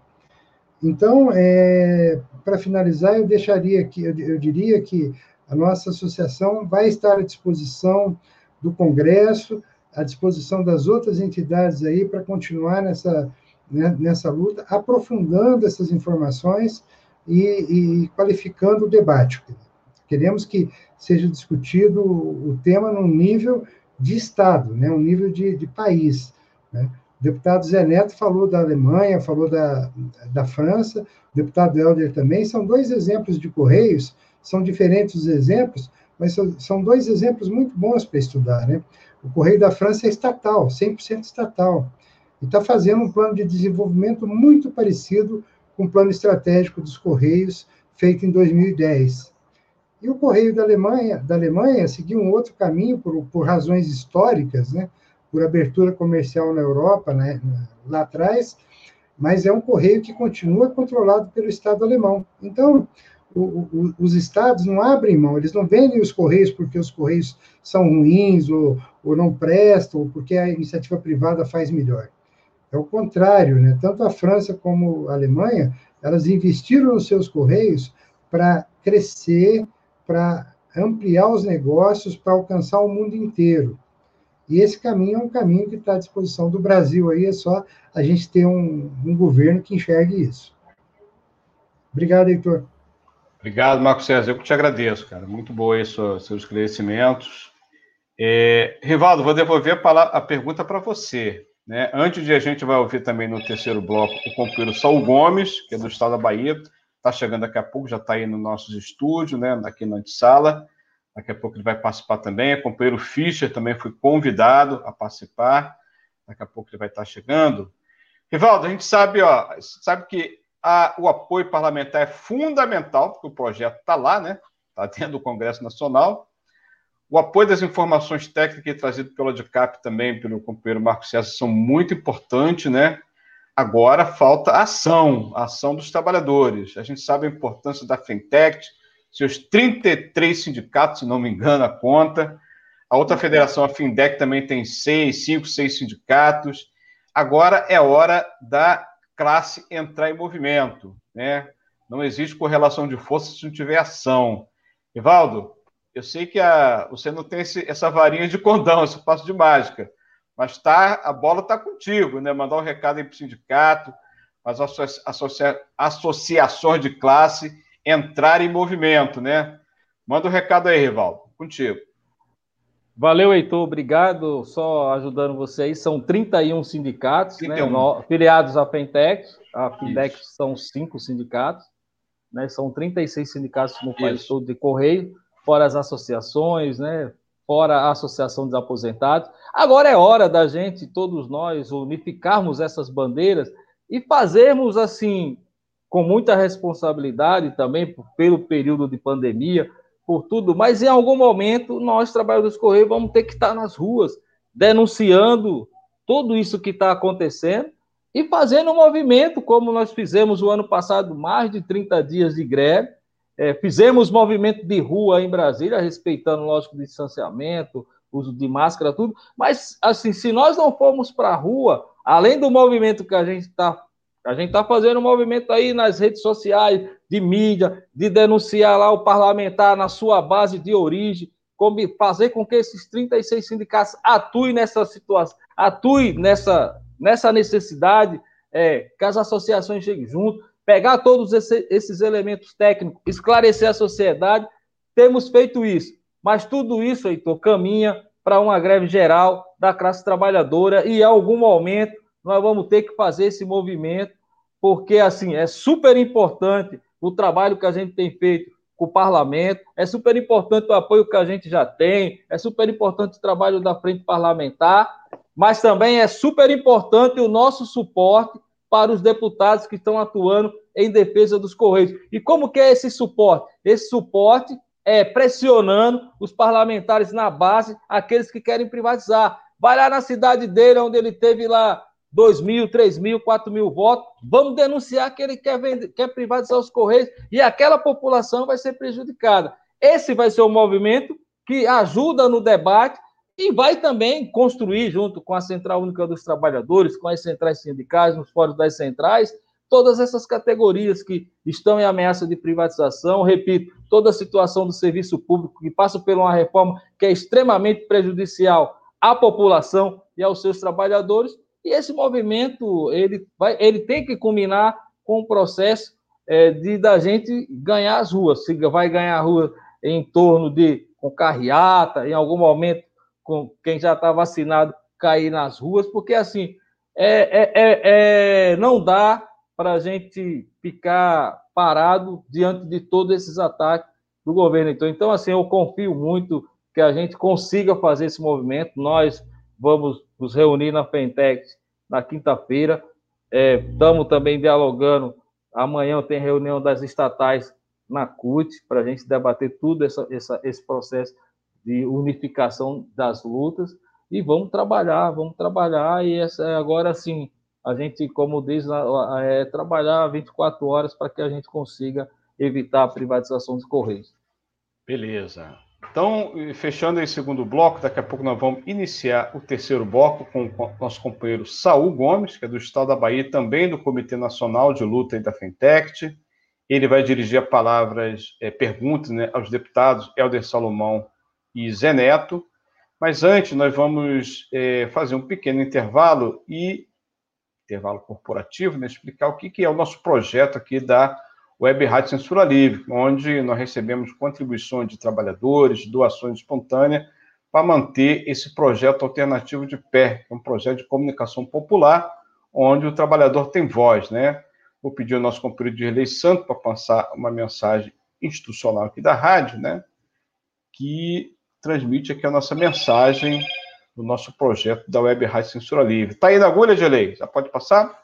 Então, é, para finalizar, eu deixaria aqui, eu, eu diria que a nossa associação vai estar à disposição do Congresso, à disposição das outras entidades aí para continuar nessa, né, nessa luta, aprofundando essas informações e, e, qualificando o debate. Queremos que seja discutido o tema num nível de Estado, né, um nível de, de país. Né? Deputado Zé Neto falou da Alemanha, falou da, da França, o deputado Helder também, são dois exemplos de Correios, são diferentes os exemplos, mas são dois exemplos muito bons para estudar. Né? O Correio da França é estatal, 100% estatal, e está fazendo um plano de desenvolvimento muito parecido com o plano estratégico dos Correios, feito em 2010. E o Correio da Alemanha, da Alemanha seguiu um outro caminho por, por razões históricas, né? Por abertura comercial na Europa, né, lá atrás, mas é um correio que continua controlado pelo Estado alemão. Então, o, o, os estados não abrem mão, eles não vendem os correios porque os correios são ruins ou, ou não prestam, ou porque a iniciativa privada faz melhor. É o contrário, né? Tanto a França como a Alemanha, elas investiram nos seus correios para crescer, para ampliar os negócios, para alcançar o mundo inteiro. E esse caminho é um caminho que está à disposição do Brasil aí, é só a gente ter um, um governo que enxergue isso. Obrigado, Heitor. Obrigado, Marco César. Eu que te agradeço, cara. Muito bom aí seus, seus esclarecimentos. É, Rivaldo, vou devolver a, a pergunta para você. Né? Antes de a gente vai ouvir também no terceiro bloco o companheiro Saul Gomes, que é do estado da Bahia, está chegando daqui a pouco, já está aí no nossos estúdios, né? aqui na sala. Daqui a pouco ele vai participar também. O companheiro Fischer também foi convidado a participar. Daqui a pouco ele vai estar chegando. Rivaldo, a gente sabe, ó, sabe que a, o apoio parlamentar é fundamental, porque o projeto está lá, né? Está dentro do Congresso Nacional. O apoio das informações técnicas trazido pelo ADCAP também, pelo companheiro Marcos César, são muito importantes, né? Agora falta ação, ação dos trabalhadores. A gente sabe a importância da fintech, seus 33 sindicatos, se não me engano, a conta. A outra federação, a Findec, também tem seis, cinco, seis sindicatos. Agora é hora da classe entrar em movimento, né? Não existe correlação de força se não tiver ação. Evaldo, eu sei que a, você não tem esse, essa varinha de condão, esse passo de mágica, mas tá, a bola está contigo, né? Mandar um recado para o sindicato, as associa, associações de classe entrar em movimento, né? Manda um recado aí, Rivaldo, contigo. Valeu, Heitor, obrigado. Só ajudando você aí, são 31 sindicatos 31. Né, filiados à Fintech. A Fintech são cinco sindicatos, né, são 36 sindicatos no país Isso. todo de Correio, fora as associações, né, fora a Associação dos Aposentados. Agora é hora da gente, todos nós, unificarmos essas bandeiras e fazermos assim com muita responsabilidade também pelo período de pandemia, por tudo, mas em algum momento nós, trabalhadores do Correio, vamos ter que estar nas ruas denunciando tudo isso que está acontecendo e fazendo um movimento, como nós fizemos o ano passado, mais de 30 dias de greve. É, fizemos movimento de rua em Brasília, respeitando, lógico, o distanciamento, uso de máscara, tudo. Mas, assim, se nós não formos para a rua, além do movimento que a gente está a gente está fazendo um movimento aí nas redes sociais, de mídia, de denunciar lá o parlamentar na sua base de origem, fazer com que esses 36 sindicatos atuem nessa situação, atuem nessa, nessa necessidade, é, que as associações cheguem junto, pegar todos esse, esses elementos técnicos, esclarecer a sociedade. Temos feito isso. Mas tudo isso, Heitor, caminha para uma greve geral da classe trabalhadora e, em algum momento, nós vamos ter que fazer esse movimento, porque, assim, é super importante o trabalho que a gente tem feito com o parlamento, é super importante o apoio que a gente já tem, é super importante o trabalho da frente parlamentar, mas também é super importante o nosso suporte para os deputados que estão atuando em defesa dos Correios. E como que é esse suporte? Esse suporte é, pressionando os parlamentares na base, aqueles que querem privatizar. Vai lá na cidade dele, onde ele teve lá 2 mil, 3 mil, 4 mil votos, vamos denunciar que ele quer, vender, quer privatizar os Correios e aquela população vai ser prejudicada. Esse vai ser o movimento que ajuda no debate e vai também construir, junto com a Central Única dos Trabalhadores, com as centrais sindicais, nos fóruns das centrais, todas essas categorias que estão em ameaça de privatização, repito, toda a situação do serviço público que passa por uma reforma que é extremamente prejudicial à população e aos seus trabalhadores, e esse movimento ele vai, ele tem que culminar com o processo é, de da gente ganhar as ruas, se vai ganhar a rua em torno de com carreata, em algum momento com quem já está vacinado cair nas ruas, porque assim é, é, é, é não dá para a gente ficar parado diante de todos esses ataques do governo. Então, então, assim, eu confio muito que a gente consiga fazer esse movimento. Nós vamos nos reunir na Pentex na quinta-feira. Estamos é, também dialogando. Amanhã tem reunião das estatais na CUT para a gente debater tudo essa, essa, esse processo de unificação das lutas e vamos trabalhar, vamos trabalhar e essa agora sim a gente, como diz, é trabalhar 24 horas para que a gente consiga evitar a privatização dos Correios. Beleza. Então, fechando esse segundo bloco, daqui a pouco nós vamos iniciar o terceiro bloco com o nosso companheiro Saul Gomes, que é do Estado da Bahia, também do Comitê Nacional de Luta e da Fintech. Ele vai dirigir a palavras, é, perguntas né, aos deputados Helder Salomão e Zé Neto. Mas antes, nós vamos é, fazer um pequeno intervalo e intervalo corporativo, né, explicar o que, que é o nosso projeto aqui da Web Rádio Censura Livre, onde nós recebemos contribuições de trabalhadores, doações espontâneas, para manter esse projeto alternativo de pé, um projeto de comunicação popular, onde o trabalhador tem voz, né? Vou pedir ao nosso companheiro de Relei Santo para passar uma mensagem institucional aqui da rádio, né? Que transmite aqui a nossa mensagem do nosso projeto da Web Rádio Censura Livre. Está aí na agulha, Gelei? Já pode passar?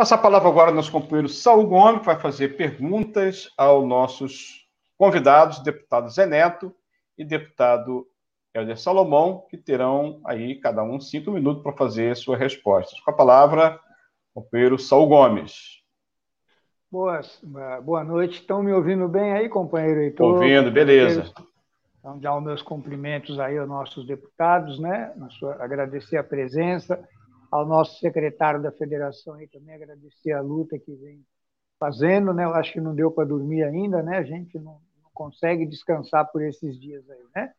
Passar a palavra agora ao nosso companheiro Saul Gomes, que vai fazer perguntas aos nossos convidados, deputado Zé Neto e deputado Helder Salomão, que terão aí cada um cinco minutos para fazer suas respostas. Com a palavra, companheiro Saul Gomes. Boa, boa noite. Estão me ouvindo bem aí, companheiro Heitor? Ouvindo, beleza. Então, dar os meus cumprimentos aí aos nossos deputados, né? agradecer a presença, ao nosso secretário da federação aí também, agradecer a luta que vem fazendo, né? Eu acho que não deu para dormir ainda, né? A gente não, não, consegue descansar por esses dias aí, né?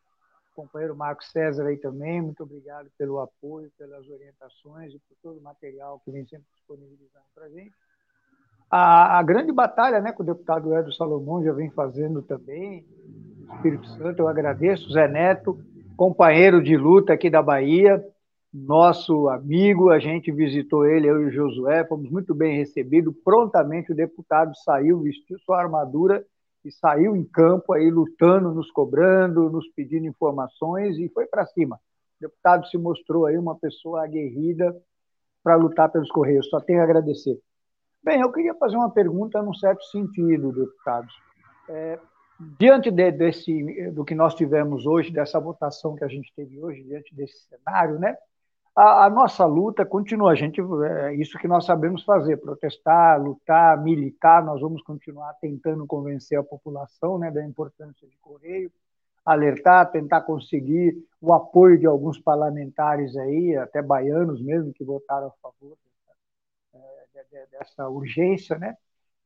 O companheiro Marcos César aí também, muito obrigado pelo apoio, pelas orientações e por todo o material que vem sempre disponibilizando para a gente. A, grande batalha né, que o deputado Edo Salomão já vem fazendo também, Espírito Santo, eu agradeço, Zé Neto, companheiro de luta aqui da Bahia, nosso amigo, a gente visitou ele, eu e o Josué, fomos muito bem recebidos, prontamente o deputado saiu, vestiu sua armadura e saiu em campo aí lutando, nos cobrando, nos pedindo informações e foi para cima. O deputado se mostrou aí uma pessoa aguerrida para lutar pelos Correios. Só tenho a agradecer. Bem, eu queria fazer uma pergunta num certo sentido, deputados. É, diante de, desse, do que nós tivemos hoje, dessa votação que a gente teve hoje, diante desse cenário, né? A, a nossa luta continua. A gente é isso que nós sabemos fazer: protestar, lutar, militar. Nós vamos continuar tentando convencer a população, né, da importância de Correio, alertar, tentar conseguir o apoio de alguns parlamentares aí, até baianos mesmo, que votaram a favor dessa urgência, né?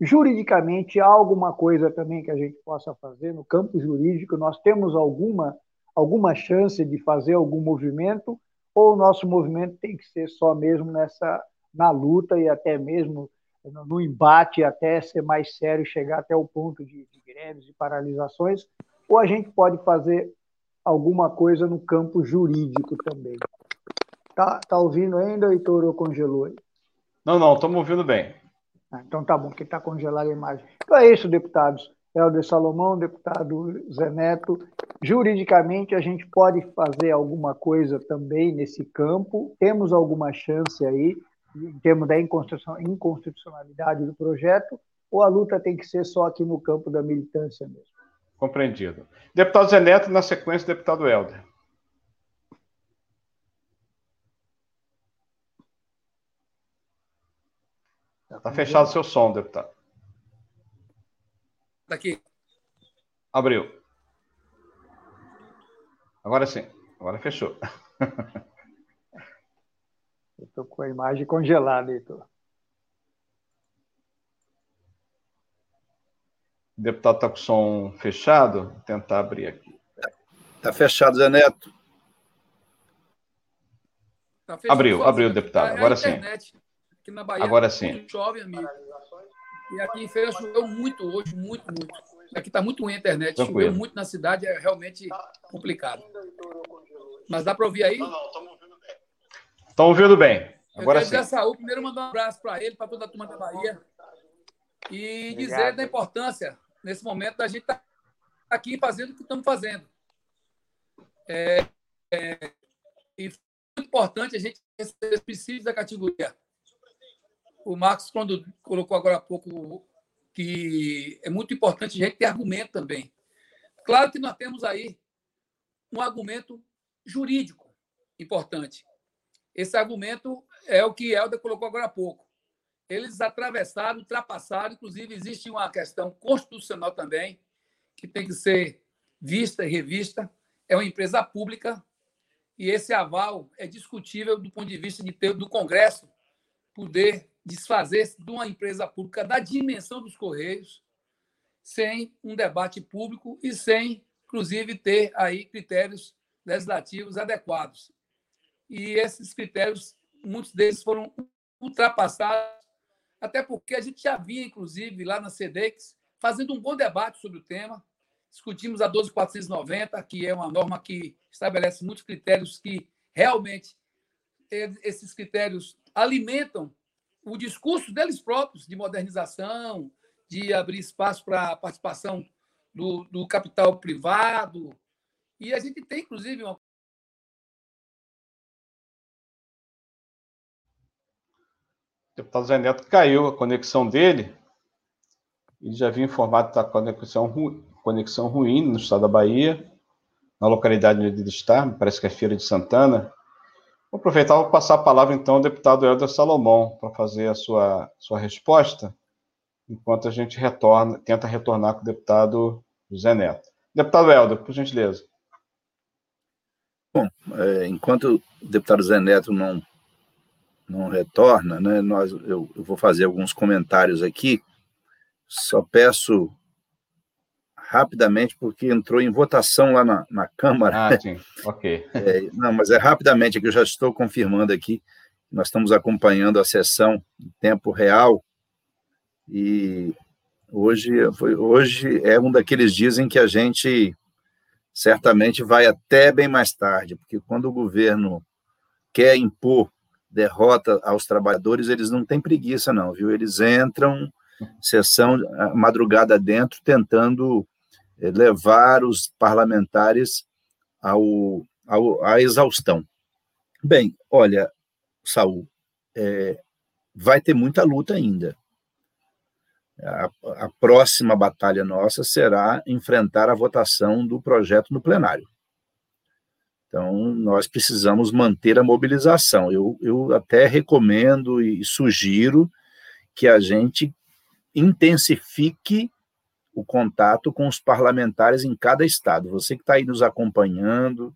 Juridicamente, há alguma coisa também que a gente possa fazer no campo jurídico? Nós temos alguma, alguma chance de fazer algum movimento? Ou o nosso movimento tem que ser só mesmo nessa na luta e até mesmo no embate, até ser mais sério, chegar até o ponto de, de greves e paralisações? Ou a gente pode fazer alguma coisa no campo jurídico também? Tá, tá ouvindo ainda, Heitor, ou congelou aí? Não, não, estamos ouvindo bem. Ah, então tá bom, que está congelada a imagem. Então é isso, deputados. Helder Salomão, deputado Zé Neto. Juridicamente, a gente pode fazer alguma coisa também nesse campo. Temos alguma chance aí, em termos da inconstitucionalidade do projeto, ou a luta tem que ser só aqui no campo da militância mesmo? Compreendido. Deputado Zé Neto, na sequência, deputado Helder. Está fechado o seu som, deputado. Daqui. Abriu. Agora sim. Agora fechou. Eu estou com a imagem congelada, Heitor. O deputado está com o som fechado. Vou tentar abrir aqui. Está fechado, Zé Neto. Tá abriu, abriu, deputado. É Agora sim. Aqui na Bahia Agora sim. chove, amigo. E aqui em Feira choveu muito hoje, muito, muito. Aqui está muito ruim a internet. Tranquilo. Choveu muito na cidade, é realmente complicado. Mas dá para ouvir aí? Não, não, estamos ouvindo bem. Estão ouvindo bem. Agora Eu sim. Saúl, primeiro mandar um abraço para ele, para toda a turma da Bahia. E Obrigado. dizer da importância, nesse momento, da gente estar tá aqui fazendo o que estamos fazendo. É, é, e foi muito importante a gente receber os princípios da categoria o Marcos, quando colocou agora há pouco que é muito importante a gente ter argumento também. Claro que nós temos aí um argumento jurídico importante. Esse argumento é o que Helder colocou agora há pouco. Eles atravessaram, ultrapassaram, inclusive existe uma questão constitucional também, que tem que ser vista e revista. É uma empresa pública e esse aval é discutível do ponto de vista de ter do Congresso poder desfazer-se de uma empresa pública da dimensão dos Correios, sem um debate público e sem, inclusive, ter aí critérios legislativos adequados. E esses critérios, muitos deles foram ultrapassados, até porque a gente já via, inclusive, lá na SEDEX, fazendo um bom debate sobre o tema. Discutimos a 12490, que é uma norma que estabelece muitos critérios que realmente esses critérios alimentam o discurso deles próprios de modernização, de abrir espaço para a participação do, do capital privado. E a gente tem, inclusive, uma O deputado Zé Neto caiu a conexão dele. Ele já havia informado com conexão, ru... conexão ruim no estado da Bahia, na localidade onde ele está, parece que é Feira de Santana. Vou aproveitar e passar a palavra, então, ao deputado Helder Salomão para fazer a sua, sua resposta, enquanto a gente retorna, tenta retornar com o deputado José Neto. Deputado Helder, por gentileza. Bom, é, enquanto o deputado Zé Neto não, não retorna, né, nós, eu, eu vou fazer alguns comentários aqui. Só peço rapidamente, porque entrou em votação lá na, na Câmara. Ah, sim, ok. É, não, mas é rapidamente, que eu já estou confirmando aqui. Nós estamos acompanhando a sessão em tempo real e hoje, foi, hoje é um daqueles dias em que a gente certamente vai até bem mais tarde, porque quando o governo quer impor derrota aos trabalhadores, eles não têm preguiça, não, viu? Eles entram sessão madrugada dentro, tentando levar os parlamentares ao, à, exaustão. Bem, olha, Saul, é, vai ter muita luta ainda. A, a, próxima batalha nossa será enfrentar a votação do projeto no plenário. Então, nós precisamos manter a mobilização. Eu, eu até recomendo e sugiro que a gente intensifique o contato com os parlamentares em cada estado. Você que está aí nos acompanhando,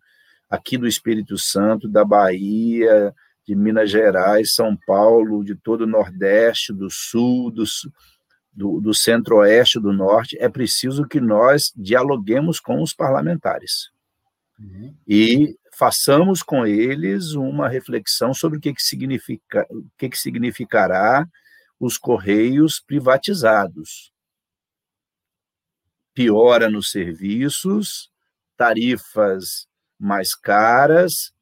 aqui do Espírito Santo, da Bahia, de Minas Gerais, São Paulo, de todo o Nordeste, do Sul, do, do, do Centro-Oeste, do Norte, é preciso que nós dialoguemos com os parlamentares. Uhum. E façamos com eles uma reflexão sobre o que, que, significa, o que, que significará os correios privatizados. Piora nos serviços, tarifas mais caras,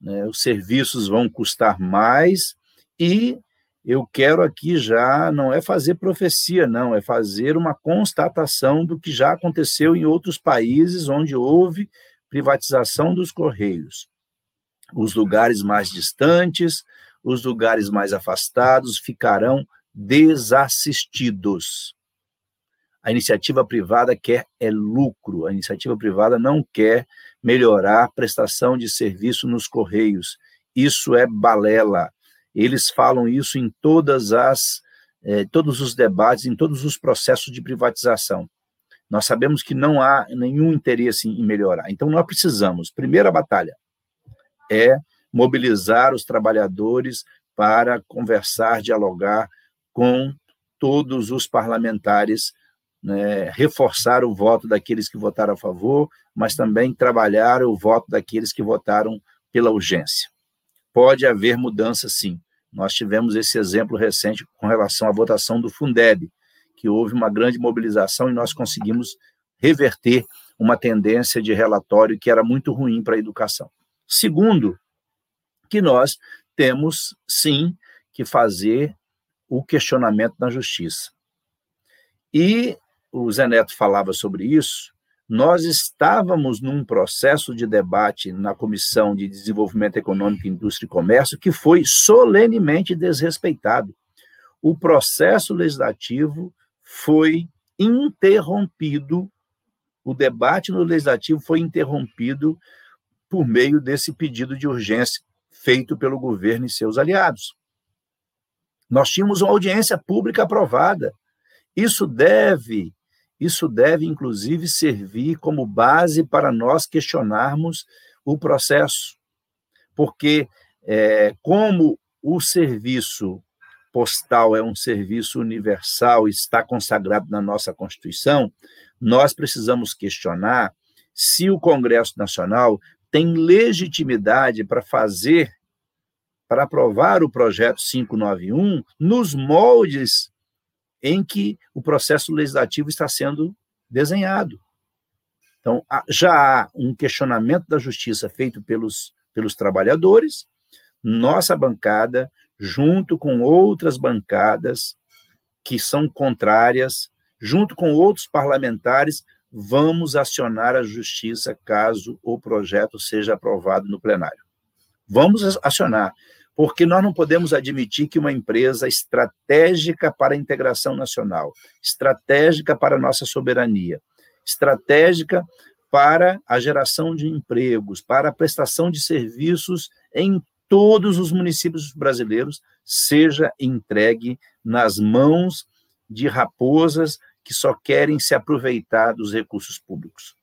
né, os serviços vão custar mais, e eu quero aqui já, não é fazer profecia, não, é fazer uma constatação do que já aconteceu em outros países onde houve privatização dos Correios. Os lugares mais distantes, os lugares mais afastados ficarão desassistidos. A iniciativa privada quer é lucro, a iniciativa privada não quer melhorar a prestação de serviço nos correios. Isso é balela. Eles falam isso em todas as eh, todos os debates, em todos os processos de privatização. Nós sabemos que não há nenhum interesse em melhorar. Então, nós precisamos, primeira batalha, é mobilizar os trabalhadores para conversar, dialogar com todos os parlamentares, né, reforçar o voto daqueles que votaram a favor, mas também trabalhar o voto daqueles que votaram pela urgência. Pode haver mudança, sim. Nós tivemos esse exemplo recente com relação à votação do Fundeb, que houve uma grande mobilização e nós conseguimos reverter uma tendência de relatório que era muito ruim para a educação. Segundo, que nós temos, sim, que fazer o questionamento na justiça. E o Zé Neto falava sobre isso, nós estávamos num processo de debate na Comissão de Desenvolvimento Econômico, Indústria e Comércio que foi solenemente desrespeitado. O processo legislativo foi interrompido, o debate no legislativo foi interrompido por meio desse pedido de urgência feito pelo governo e seus aliados. Nós tínhamos uma audiência pública aprovada. Isso deve, isso deve inclusive servir como base para nós questionarmos o processo, porque é, como o serviço postal é um serviço universal, está consagrado na nossa Constituição, nós precisamos questionar se o Congresso Nacional tem legitimidade para fazer, para aprovar o projeto 591 nos moldes em que o processo legislativo está sendo desenhado. Então, já há um questionamento da justiça feito pelos, pelos trabalhadores, nossa bancada junto com outras bancadas que são contrárias, junto com outros parlamentares, vamos acionar a justiça caso o projeto seja aprovado no plenário. Vamos acionar, porque nós não podemos admitir que uma empresa estratégica para a integração nacional, estratégica para a nossa soberania, estratégica para a geração de empregos, para a prestação de serviços em todos os municípios brasileiros seja entregue nas mãos de raposas que só querem se aproveitar dos recursos públicos.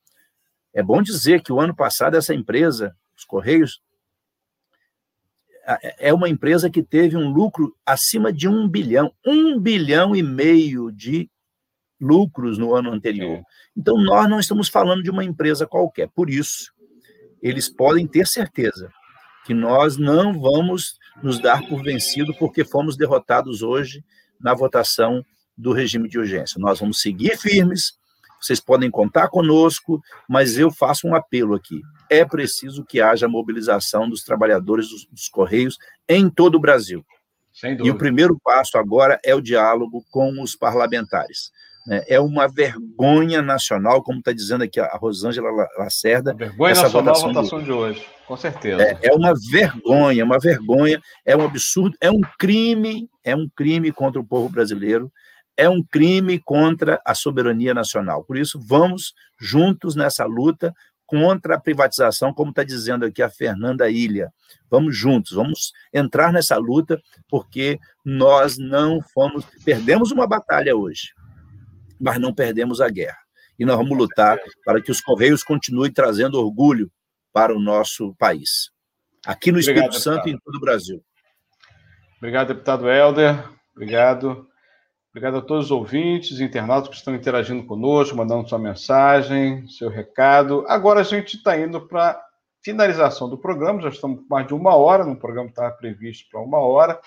É bom dizer que o ano passado essa empresa, os Correios, é uma empresa que teve um lucro acima de um bilhão, um bilhão e meio de lucros no ano anterior. Então, nós não estamos falando de uma empresa qualquer. Por isso, eles podem ter certeza que nós não vamos nos dar por vencido porque fomos derrotados hoje na votação do regime de urgência. Nós vamos seguir firmes, vocês podem contar conosco, mas eu faço um apelo aqui. É preciso que haja mobilização dos trabalhadores dos, dos Correios em todo o Brasil. E o primeiro passo agora é o diálogo com os parlamentares. Né? É uma vergonha nacional, como está dizendo aqui a Rosângela Lacerda. A vergonha nacional votação, votação de... de hoje, com certeza. É, é, uma vergonha, uma vergonha, é um absurdo, é um crime, é um crime contra o povo brasileiro, é um crime contra a soberania nacional. Por isso, vamos juntos nessa luta contra a privatização, como está dizendo aqui a Fernanda Ilha. Vamos juntos, vamos entrar nessa luta, porque nós não fomos. Perdemos uma batalha hoje, mas não perdemos a guerra. E nós vamos lutar para que os Correios continuem trazendo orgulho para o nosso país. Aqui no Espírito Obrigado, Santo deputado. e em todo o Brasil. Obrigado, deputado Helder. Obrigado. Obrigado a todos os ouvintes, internautas que estão interagindo conosco, mandando sua mensagem, seu recado. Agora a gente está indo para finalização do programa, já estamos com mais de uma hora, no programa estava previsto para uma hora.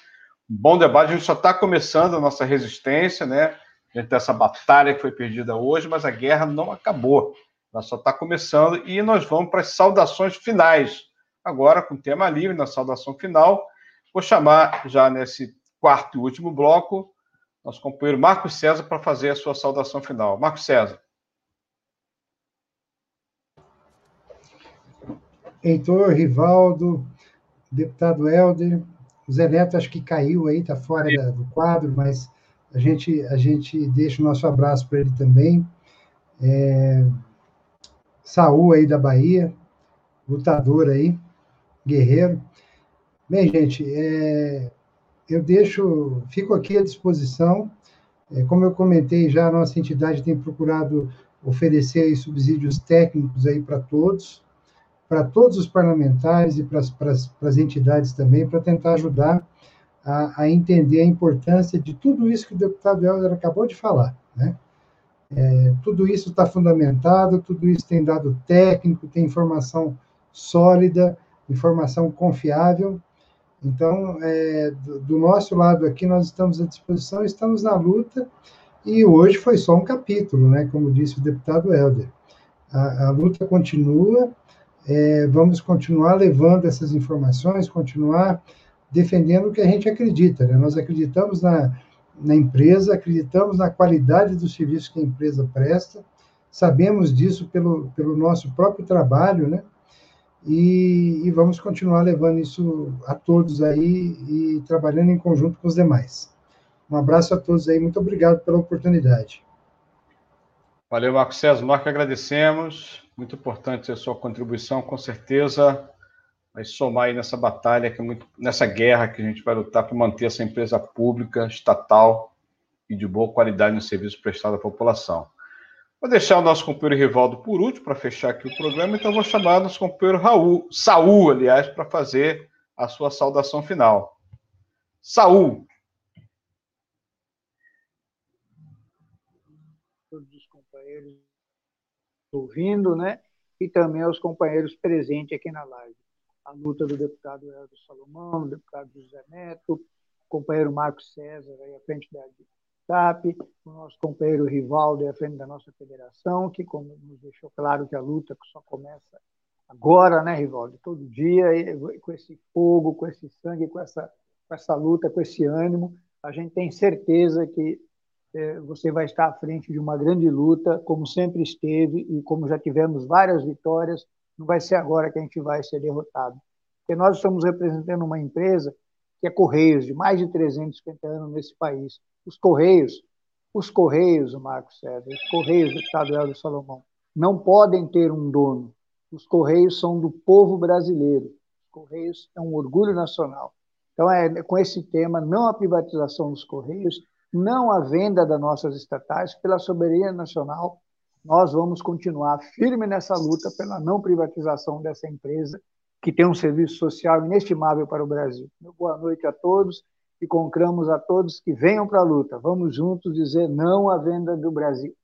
Bom debate, a gente só está começando a nossa resistência, né? A gente tem essa batalha que foi perdida hoje, mas a guerra não acabou. Ela só está começando e nós vamos para as saudações finais. Agora, com tema livre, na saudação final, vou chamar já nesse quarto e último bloco nosso companheiro Marcos César para fazer a sua saudação final. Marcos César. Heitor, Rivaldo, deputado Helder, o Zé Neto acho que caiu aí, está fora da, do quadro, mas a gente, a gente deixa o nosso abraço para ele também. É, Saúl aí da Bahia, lutador aí, guerreiro. Bem, gente, é, eu deixo, fico aqui à disposição. É, como eu comentei já, a nossa entidade tem procurado oferecer subsídios técnicos aí para todos, para todos os parlamentares e para as entidades também, para tentar ajudar a, a, entender a importância de tudo isso que o deputado Helder acabou de falar. Né? É, tudo isso está fundamentado, tudo isso tem dado técnico, tem informação sólida, informação confiável, então, é, do, do, nosso lado aqui, nós estamos à disposição, estamos na luta, e hoje foi só um capítulo, né, como disse o deputado Helder. A, a luta continua, é, vamos continuar levando essas informações, continuar defendendo o que a gente acredita. Né? Nós acreditamos na, na empresa, acreditamos na qualidade do serviço que a empresa presta, sabemos disso pelo, pelo nosso próprio trabalho, né? E, e, vamos continuar levando isso a todos aí e trabalhando em conjunto com os demais. Um abraço a todos aí, muito obrigado pela oportunidade. Valeu, Marco César. Nós que agradecemos. Muito importante a sua contribuição, com certeza vai somar aí nessa batalha, que é muito, nessa guerra que a gente vai lutar para manter essa empresa pública, estatal e de boa qualidade no serviço prestado à população. Vou deixar o nosso companheiro Rivaldo por último para fechar aqui o programa, então vou chamar o nosso companheiro Raul, Saul, aliás, para fazer a sua saudação final. Saul. Todos os companheiros ouvindo, né? E também aos companheiros presentes aqui na live. A luta do deputado Helder Salomão, do deputado José Neto, companheiro Marcos César, aí à frente da TAP, o nosso companheiro Rivaldo é à frente da nossa federação, que como nos deixou claro que a luta só começa agora, né, Rivaldo? Todo dia, com esse fogo, com esse sangue, com essa, com essa luta, com esse ânimo, a gente tem certeza que é, você vai estar à frente de uma grande luta, como sempre esteve e como já tivemos várias vitórias, não vai ser agora que a gente vai ser derrotado. Porque nós estamos representando uma empresa que é Correios, de mais de 350 anos nesse país. Os Correios, os Correios, Marcos César, os Correios, deputado Helder Salomão, não podem ter um dono. Os Correios são do povo brasileiro. Os Correios é um orgulho nacional. Então, é com esse tema, não a privatização dos Correios, não a venda das nossas estatais, pela soberania nacional, nós vamos continuar firme nessa luta pela não privatização dessa empresa que tem um serviço social inestimável para o Brasil. Boa noite a todos e concramos a todos que venham para a luta. Vamos juntos dizer não à venda do Brasil.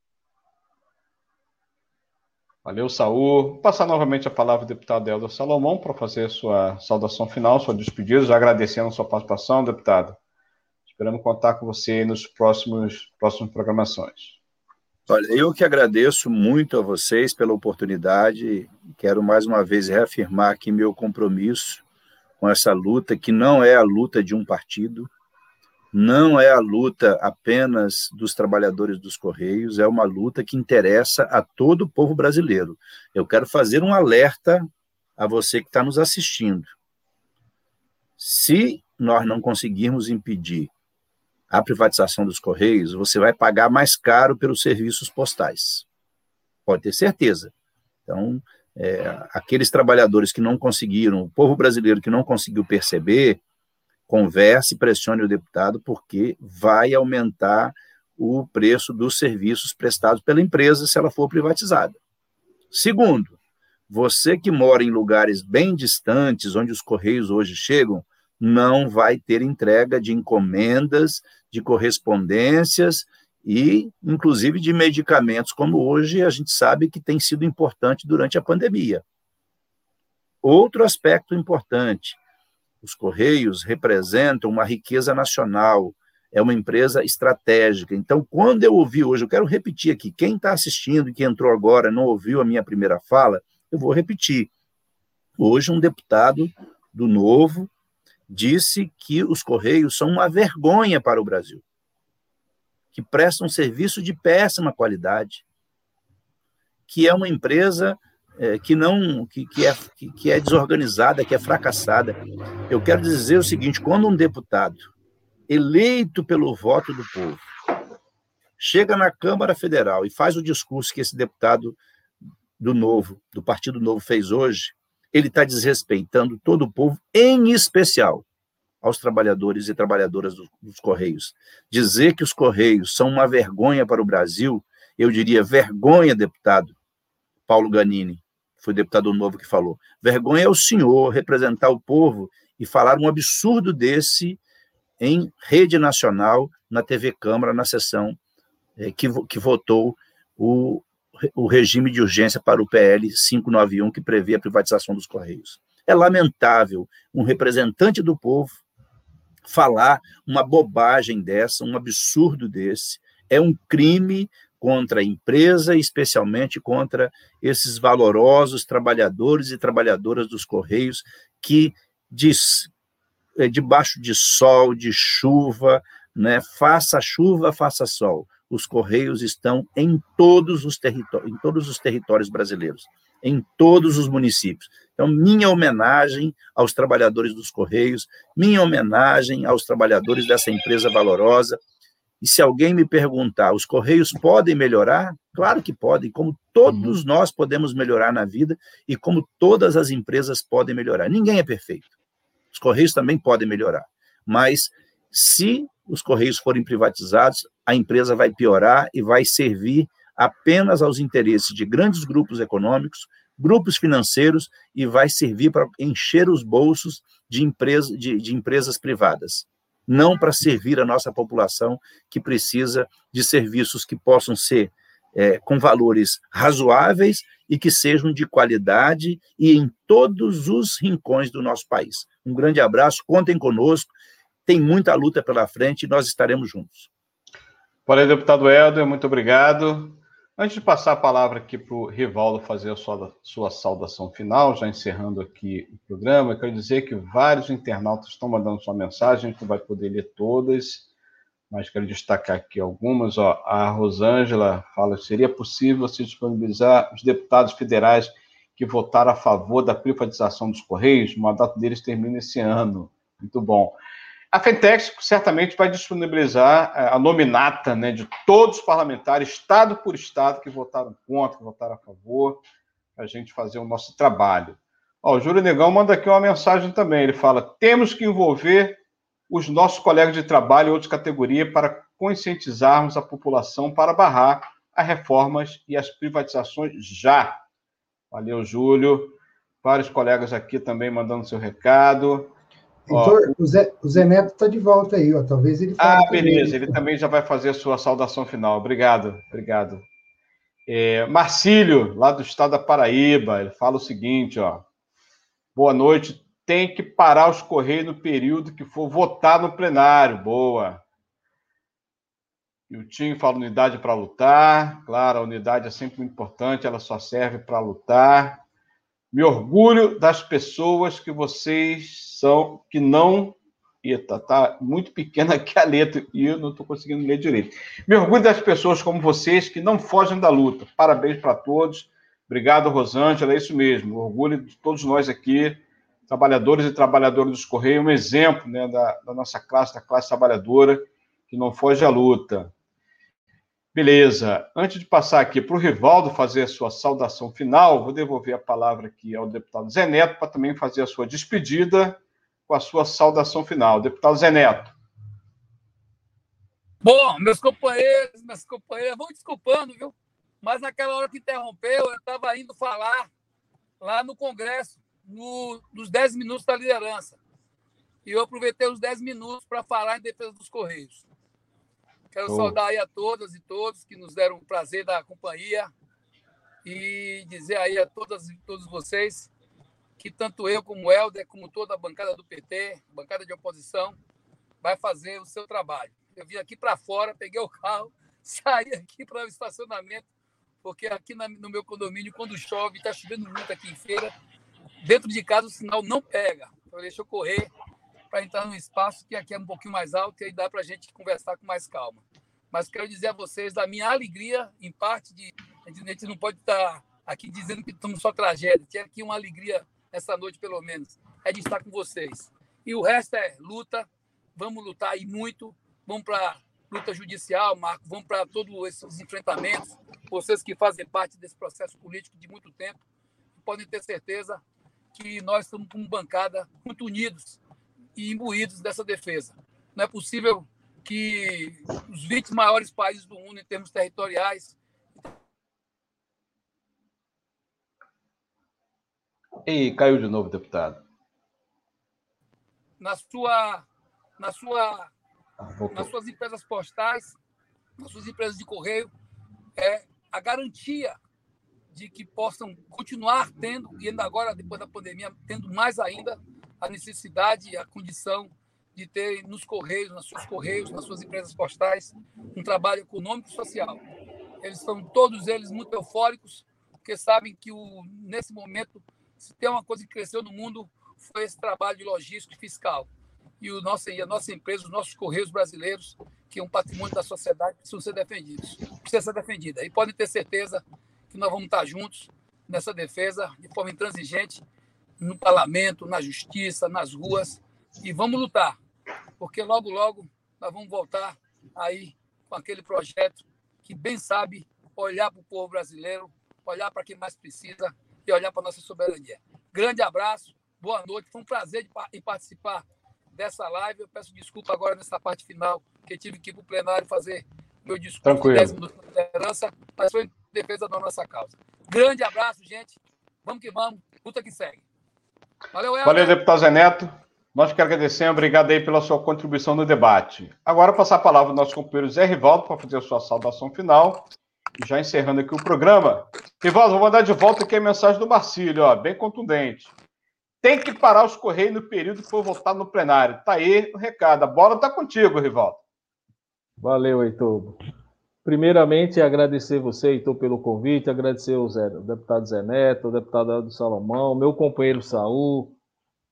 Valeu. Vou passar novamente a palavra ao deputado Helder Salomão para fazer sua saudação final, sua despedida, já agradecendo a sua participação, deputado. Esperamos contar com você nos próximos próximas programações. Olha, eu que agradeço muito a vocês pela oportunidade. Quero mais uma vez reafirmar aqui meu compromisso com essa luta, que não é a luta de um partido, não é a luta apenas dos trabalhadores dos Correios, é uma luta que interessa a todo o povo brasileiro. Eu quero fazer um alerta a você que está nos assistindo. Se nós não conseguirmos impedir a privatização dos Correios, você vai pagar mais caro pelos serviços postais. Pode ter certeza. Então, é, aqueles trabalhadores que não conseguiram, o povo brasileiro que não conseguiu perceber, converse, pressione o deputado, porque vai aumentar o preço dos serviços prestados pela empresa se ela for privatizada. Segundo, você que mora em lugares bem distantes, onde os correios hoje chegam, não vai ter entrega de encomendas, de correspondências e, inclusive, de medicamentos, como hoje a gente sabe que tem sido importante durante a pandemia. Outro aspecto importante: os Correios representam uma riqueza nacional, é uma empresa estratégica. Então, quando eu ouvi hoje, eu quero repetir aqui: quem está assistindo e que entrou agora não ouviu a minha primeira fala, eu vou repetir. Hoje, um deputado do Novo disse que os Correios são uma vergonha para o Brasil, que prestam um serviço de péssima qualidade, que é uma empresa é, que não que, que, é, que, que é desorganizada, que é fracassada. Eu quero dizer o seguinte: quando um deputado eleito pelo voto do povo chega na Câmara Federal e faz o discurso que esse deputado do Novo, do Partido Novo, fez hoje, ele está desrespeitando todo o povo, em especial aos trabalhadores e trabalhadoras do, dos Correios. Dizer que os Correios são uma vergonha para o Brasil, eu diria vergonha, deputado Paulo Ganini, foi deputado novo que falou. Vergonha é o senhor representar o povo e falar um absurdo desse em rede nacional, na TV Câmara, na sessão é, que, que votou o, o regime de urgência para o PL 591, que prevê a privatização dos Correios. É lamentável um representante do povo falar uma bobagem dessa, um absurdo desse. É um crime contra a empresa, especialmente contra esses valorosos trabalhadores e trabalhadoras dos Correios que, diz, é, debaixo de sol, de chuva, né, faça chuva, faça sol, os Correios estão em todos os, territórios, em todos os territórios brasileiros, em todos os municípios. Então, minha homenagem aos trabalhadores dos Correios, minha homenagem aos trabalhadores dessa empresa valorosa. E se alguém me perguntar, os Correios podem melhorar? Claro que podem, como todos uhum. nós podemos melhorar na vida e como todas as empresas podem melhorar. Ninguém é perfeito. Os Correios também podem melhorar. Mas se os Correios forem privatizados, a empresa vai piorar e vai servir apenas aos interesses de grandes grupos econômicos, grupos financeiros e vai servir para encher os bolsos de, empresa, de, de empresas privadas, não para servir a nossa população que precisa de serviços que possam ser é, com valores razoáveis e que sejam de qualidade e em todos os rincões do nosso país. Um grande abraço, contem conosco tem muita luta pela frente e nós estaremos juntos. Valeu, deputado Helder, muito obrigado. Antes de passar a palavra aqui para o Rivaldo fazer a sua, sua saudação final, já encerrando aqui o programa, eu quero dizer que vários internautas estão mandando sua mensagem, a gente vai poder ler todas, mas quero destacar aqui algumas. Ó, a Rosângela fala: seria possível se disponibilizar os deputados federais que votaram a favor da privatização dos Correios? O mandato deles termina esse ano. Muito bom. A Fentex certamente vai disponibilizar é, a nominata né, de todos os parlamentares, estado por estado, que votaram contra, que votaram a favor, para a gente fazer o nosso trabalho. Ó, o Júlio Negão manda aqui uma mensagem também. Ele fala: temos que envolver os nossos colegas de trabalho e outras categorias para conscientizarmos a população para barrar as reformas e as privatizações já. Valeu, Júlio. Vários colegas aqui também mandando seu recado. Heitor, o, Zé, o Zé Neto está de volta aí, ó. talvez ele Ah, beleza, também. ele também já vai fazer a sua saudação final. Obrigado, obrigado. É, Marcílio, lá do estado da Paraíba, ele fala o seguinte, ó. Boa noite, tem que parar os Correios no período que for votar no plenário. Boa. E o Tim fala unidade para lutar. Claro, a unidade é sempre muito importante, ela só serve para lutar. Me orgulho das pessoas que vocês são, que não ETA, tá muito pequena aqui a letra e eu não estou conseguindo ler direito. Me orgulho das pessoas como vocês que não fogem da luta. Parabéns para todos. Obrigado, Rosângela, é isso mesmo. Orgulho de todos nós aqui, trabalhadores e trabalhadoras dos Correios, um exemplo né, da, da nossa classe, da classe trabalhadora, que não foge à luta. Beleza. Antes de passar aqui para o Rivaldo fazer a sua saudação final, vou devolver a palavra aqui ao deputado Zé Neto para também fazer a sua despedida com a sua saudação final. Deputado Zé Neto. Bom, meus companheiros, minhas companheiras, vão desculpando, viu? Mas naquela hora que interrompeu, eu estava indo falar lá no Congresso, no, nos 10 minutos da liderança. E eu aproveitei os 10 minutos para falar em defesa dos Correios. Quero oh. saudar aí a todas e todos que nos deram o prazer da companhia e dizer aí a todas e todos vocês que tanto eu como o Helder, como toda a bancada do PT, bancada de oposição, vai fazer o seu trabalho. Eu vim aqui para fora, peguei o carro, saí aqui para o estacionamento, porque aqui no meu condomínio, quando chove, está chovendo muito aqui em feira, dentro de casa o sinal não pega. Então deixa eu correr para entrar num espaço que aqui é um pouquinho mais alto e aí dá para a gente conversar com mais calma. Mas quero dizer a vocês da minha alegria, em parte de. A gente não pode estar aqui dizendo que estamos só tragédia, tinha aqui uma alegria essa noite, pelo menos, é de estar com vocês. E o resto é luta, vamos lutar aí muito, vamos para luta judicial, Marco, vamos para todos esses enfrentamentos, vocês que fazem parte desse processo político de muito tempo, podem ter certeza que nós estamos como bancada muito unidos e imbuídos dessa defesa. Não é possível que os 20 maiores países do mundo em termos territoriais E caiu de novo, deputado. Na sua, na sua, ah, nas suas empresas postais, nas suas empresas de correio, é a garantia de que possam continuar tendo, e ainda agora, depois da pandemia, tendo mais ainda a necessidade e a condição de ter nos correios, nas suas correios, nas suas empresas postais, um trabalho econômico e social. Eles são todos eles muito eufóricos, porque sabem que o, nesse momento se tem uma coisa que cresceu no mundo, foi esse trabalho de logística e fiscal. E, o nosso, e a nossa empresa, os nossos Correios brasileiros, que é um patrimônio da sociedade, precisam ser defendidos. Precisa ser defendida. E podem ter certeza que nós vamos estar juntos nessa defesa, de forma intransigente, no parlamento, na justiça, nas ruas. E vamos lutar, porque logo, logo nós vamos voltar aí com aquele projeto que bem sabe olhar para o povo brasileiro, olhar para quem mais precisa e olhar para a nossa soberania. Grande abraço, boa noite. Foi um prazer em participar dessa live. Eu peço desculpa agora nessa parte final, que tive que ir para o plenário fazer meu discurso Tranquilo. de 10 minutos de liderança, mas foi em defesa da nossa causa. Grande abraço, gente. Vamos que vamos. Luta que segue. Valeu, Helder. Valeu, deputado Zé Neto. Nós que agradecemos, obrigado aí pela sua contribuição no debate. Agora, passar a palavra ao nosso companheiro Zé Rivaldo para fazer a sua saudação final já encerrando aqui o programa. Rivaldo, vou mandar de volta aqui a mensagem do Marcílio, ó, bem contundente. Tem que parar os Correios no período que for votar no plenário. Tá aí o recado. A bola tá contigo, Rivaldo. Valeu, Heitor. Primeiramente, agradecer você, Heitor, pelo convite, agradecer ao Zé, o deputado Zé Neto, o deputado Aldo Salomão, meu companheiro Saul,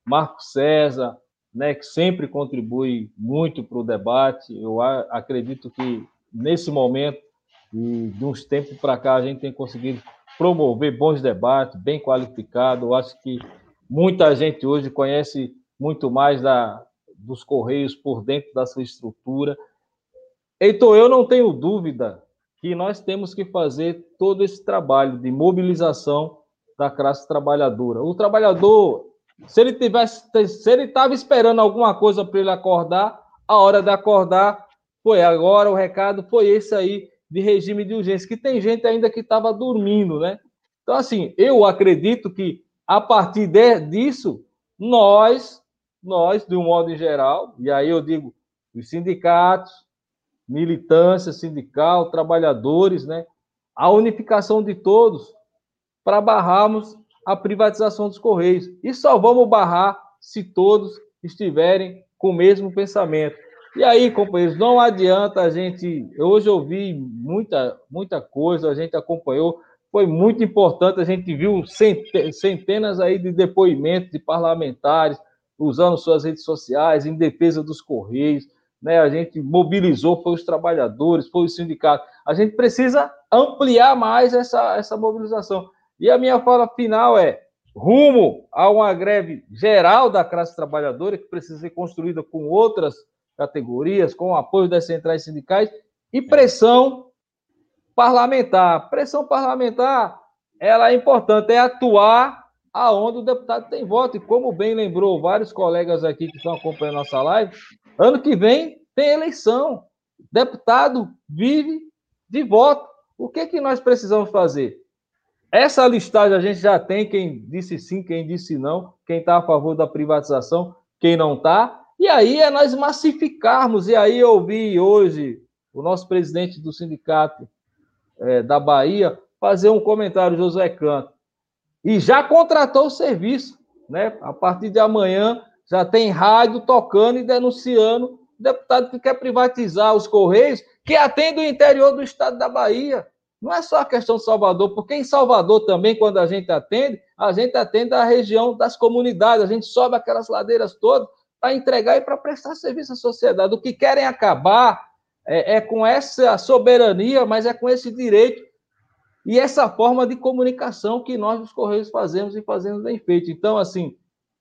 Marco César, né, que sempre contribui muito para o debate. Eu acredito que, nesse momento, e de uns tempos para cá a gente tem conseguido promover bons debates, bem qualificados. Eu acho que muita gente hoje conhece muito mais da, dos Correios por dentro da sua estrutura. Então, eu não tenho dúvida que nós temos que fazer todo esse trabalho de mobilização da classe trabalhadora. O trabalhador, se ele tivesse, se ele estava esperando alguma coisa para ele acordar, a hora de acordar foi agora, o recado foi esse aí de regime de urgência, que tem gente ainda que estava dormindo, né? Então, assim, eu acredito que a partir de, disso, nós, nós, de um modo geral, e aí eu digo os sindicatos, militância sindical, trabalhadores, né? A unificação de todos para barrarmos a privatização dos Correios. E só vamos barrar se todos estiverem com o mesmo pensamento. E aí, companheiros, não adianta a gente. Hoje eu muita, muita coisa, a gente acompanhou, foi muito importante, a gente viu centenas aí de depoimentos de parlamentares, usando suas redes sociais em defesa dos Correios, né? A gente mobilizou, foi os trabalhadores, foi o sindicato. A gente precisa ampliar mais essa, essa mobilização. E a minha fala final é: rumo a uma greve geral da classe trabalhadora, que precisa ser construída com outras categorias, com o apoio das centrais sindicais, e pressão parlamentar. Pressão parlamentar, ela é importante, é atuar aonde o deputado tem voto. E como bem lembrou vários colegas aqui que estão acompanhando nossa live, ano que vem tem eleição. Deputado vive de voto. O que, que nós precisamos fazer? Essa listagem a gente já tem quem disse sim, quem disse não, quem está a favor da privatização, quem não está. E aí é nós massificarmos. E aí eu ouvi hoje o nosso presidente do sindicato é, da Bahia fazer um comentário, José Canto, e já contratou o serviço. Né? A partir de amanhã já tem rádio tocando e denunciando o deputado que quer privatizar os Correios, que atende o interior do estado da Bahia. Não é só a questão de Salvador, porque em Salvador também, quando a gente atende, a gente atende a região das comunidades, a gente sobe aquelas ladeiras todas para entregar e para prestar serviço à sociedade. O que querem acabar é, é com essa soberania, mas é com esse direito e essa forma de comunicação que nós, os Correios, fazemos e fazemos bem feito. Então, assim,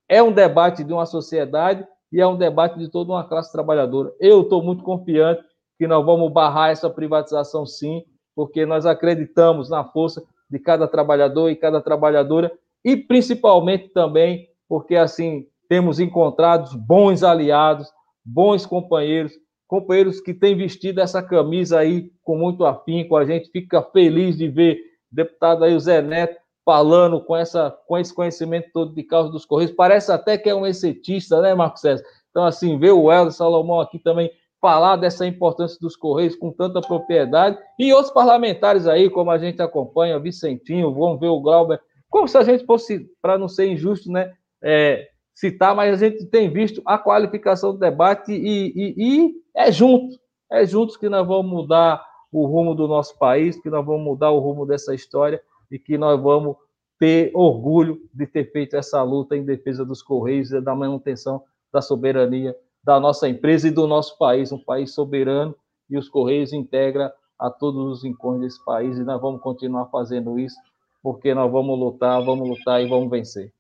é um debate de uma sociedade e é um debate de toda uma classe trabalhadora. Eu estou muito confiante que nós vamos barrar essa privatização, sim, porque nós acreditamos na força de cada trabalhador e cada trabalhadora, e principalmente também porque, assim, temos encontrado bons aliados, bons companheiros, companheiros que têm vestido essa camisa aí com muito afinco, a gente fica feliz de ver o deputado aí, o Zé Neto, falando com, essa, com esse conhecimento todo de causa dos Correios, parece até que é um exetista, né, Marcos César? Então, assim, ver o Helder Salomão aqui também falar dessa importância dos Correios com tanta propriedade, e outros parlamentares aí, como a gente acompanha, Vicentinho, vamos ver o Glauber, como se a gente fosse, para não ser injusto, né, é, citar, mas a gente tem visto a qualificação do debate e, e, e é junto, é juntos que nós vamos mudar o rumo do nosso país, que nós vamos mudar o rumo dessa história e que nós vamos ter orgulho de ter feito essa luta em defesa dos Correios e da manutenção da soberania da nossa empresa e do nosso país, um país soberano, e os Correios integra a todos os rincões desse país, e nós vamos continuar fazendo isso, porque nós vamos lutar, vamos lutar e vamos vencer.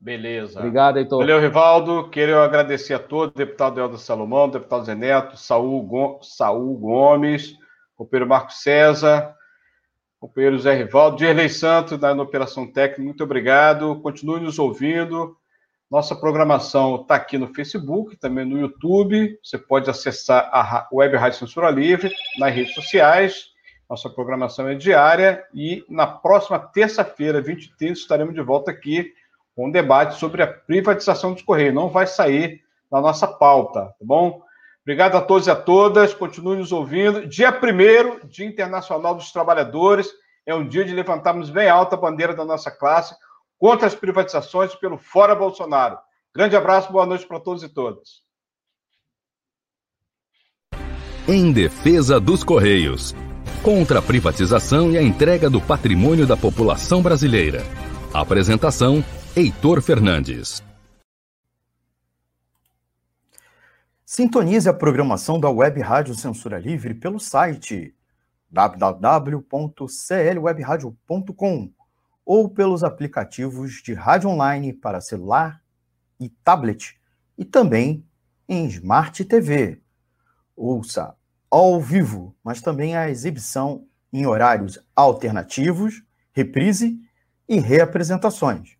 Beleza. Obrigado, Heitor. Valeu, Rivaldo. Quero agradecer a todos, deputado Helder Salomão, deputado Zé Neto, Saul, Saul Gomes, companheiro Marcos César, companheiro Zé Rivaldo, Dirley Santos, da Operação Técnica, muito obrigado. Continue nos ouvindo. Nossa programação está aqui no Facebook, também no YouTube. Você pode acessar a Web Rádio Censura Livre nas redes sociais. Nossa programação é diária e na próxima terça-feira, 20 30, estaremos de volta aqui com um debate sobre a privatização dos Correios. Não vai sair da nossa pauta, tá bom? Obrigado a todos e a todas. Continue nos ouvindo. Dia 1 Dia Internacional dos Trabalhadores. É um dia de levantarmos bem alta a bandeira da nossa classe contra as privatizações pelo Fora Bolsonaro. Grande abraço, boa noite para todos e todas. Em defesa dos Correios. Contra a privatização e a entrega do patrimônio da população brasileira. Apresentação: Heitor Fernandes. Sintonize a programação da Web Rádio Censura Livre pelo site www.clwebradio.com ou pelos aplicativos de rádio online para celular e tablet e também em Smart TV. Ouça ao vivo, mas também a exibição em horários alternativos, reprise e reapresentações.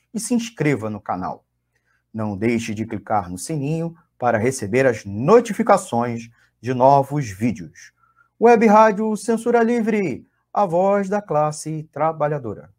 e se inscreva no canal. Não deixe de clicar no sininho para receber as notificações de novos vídeos. Web Rádio Censura Livre a voz da classe trabalhadora.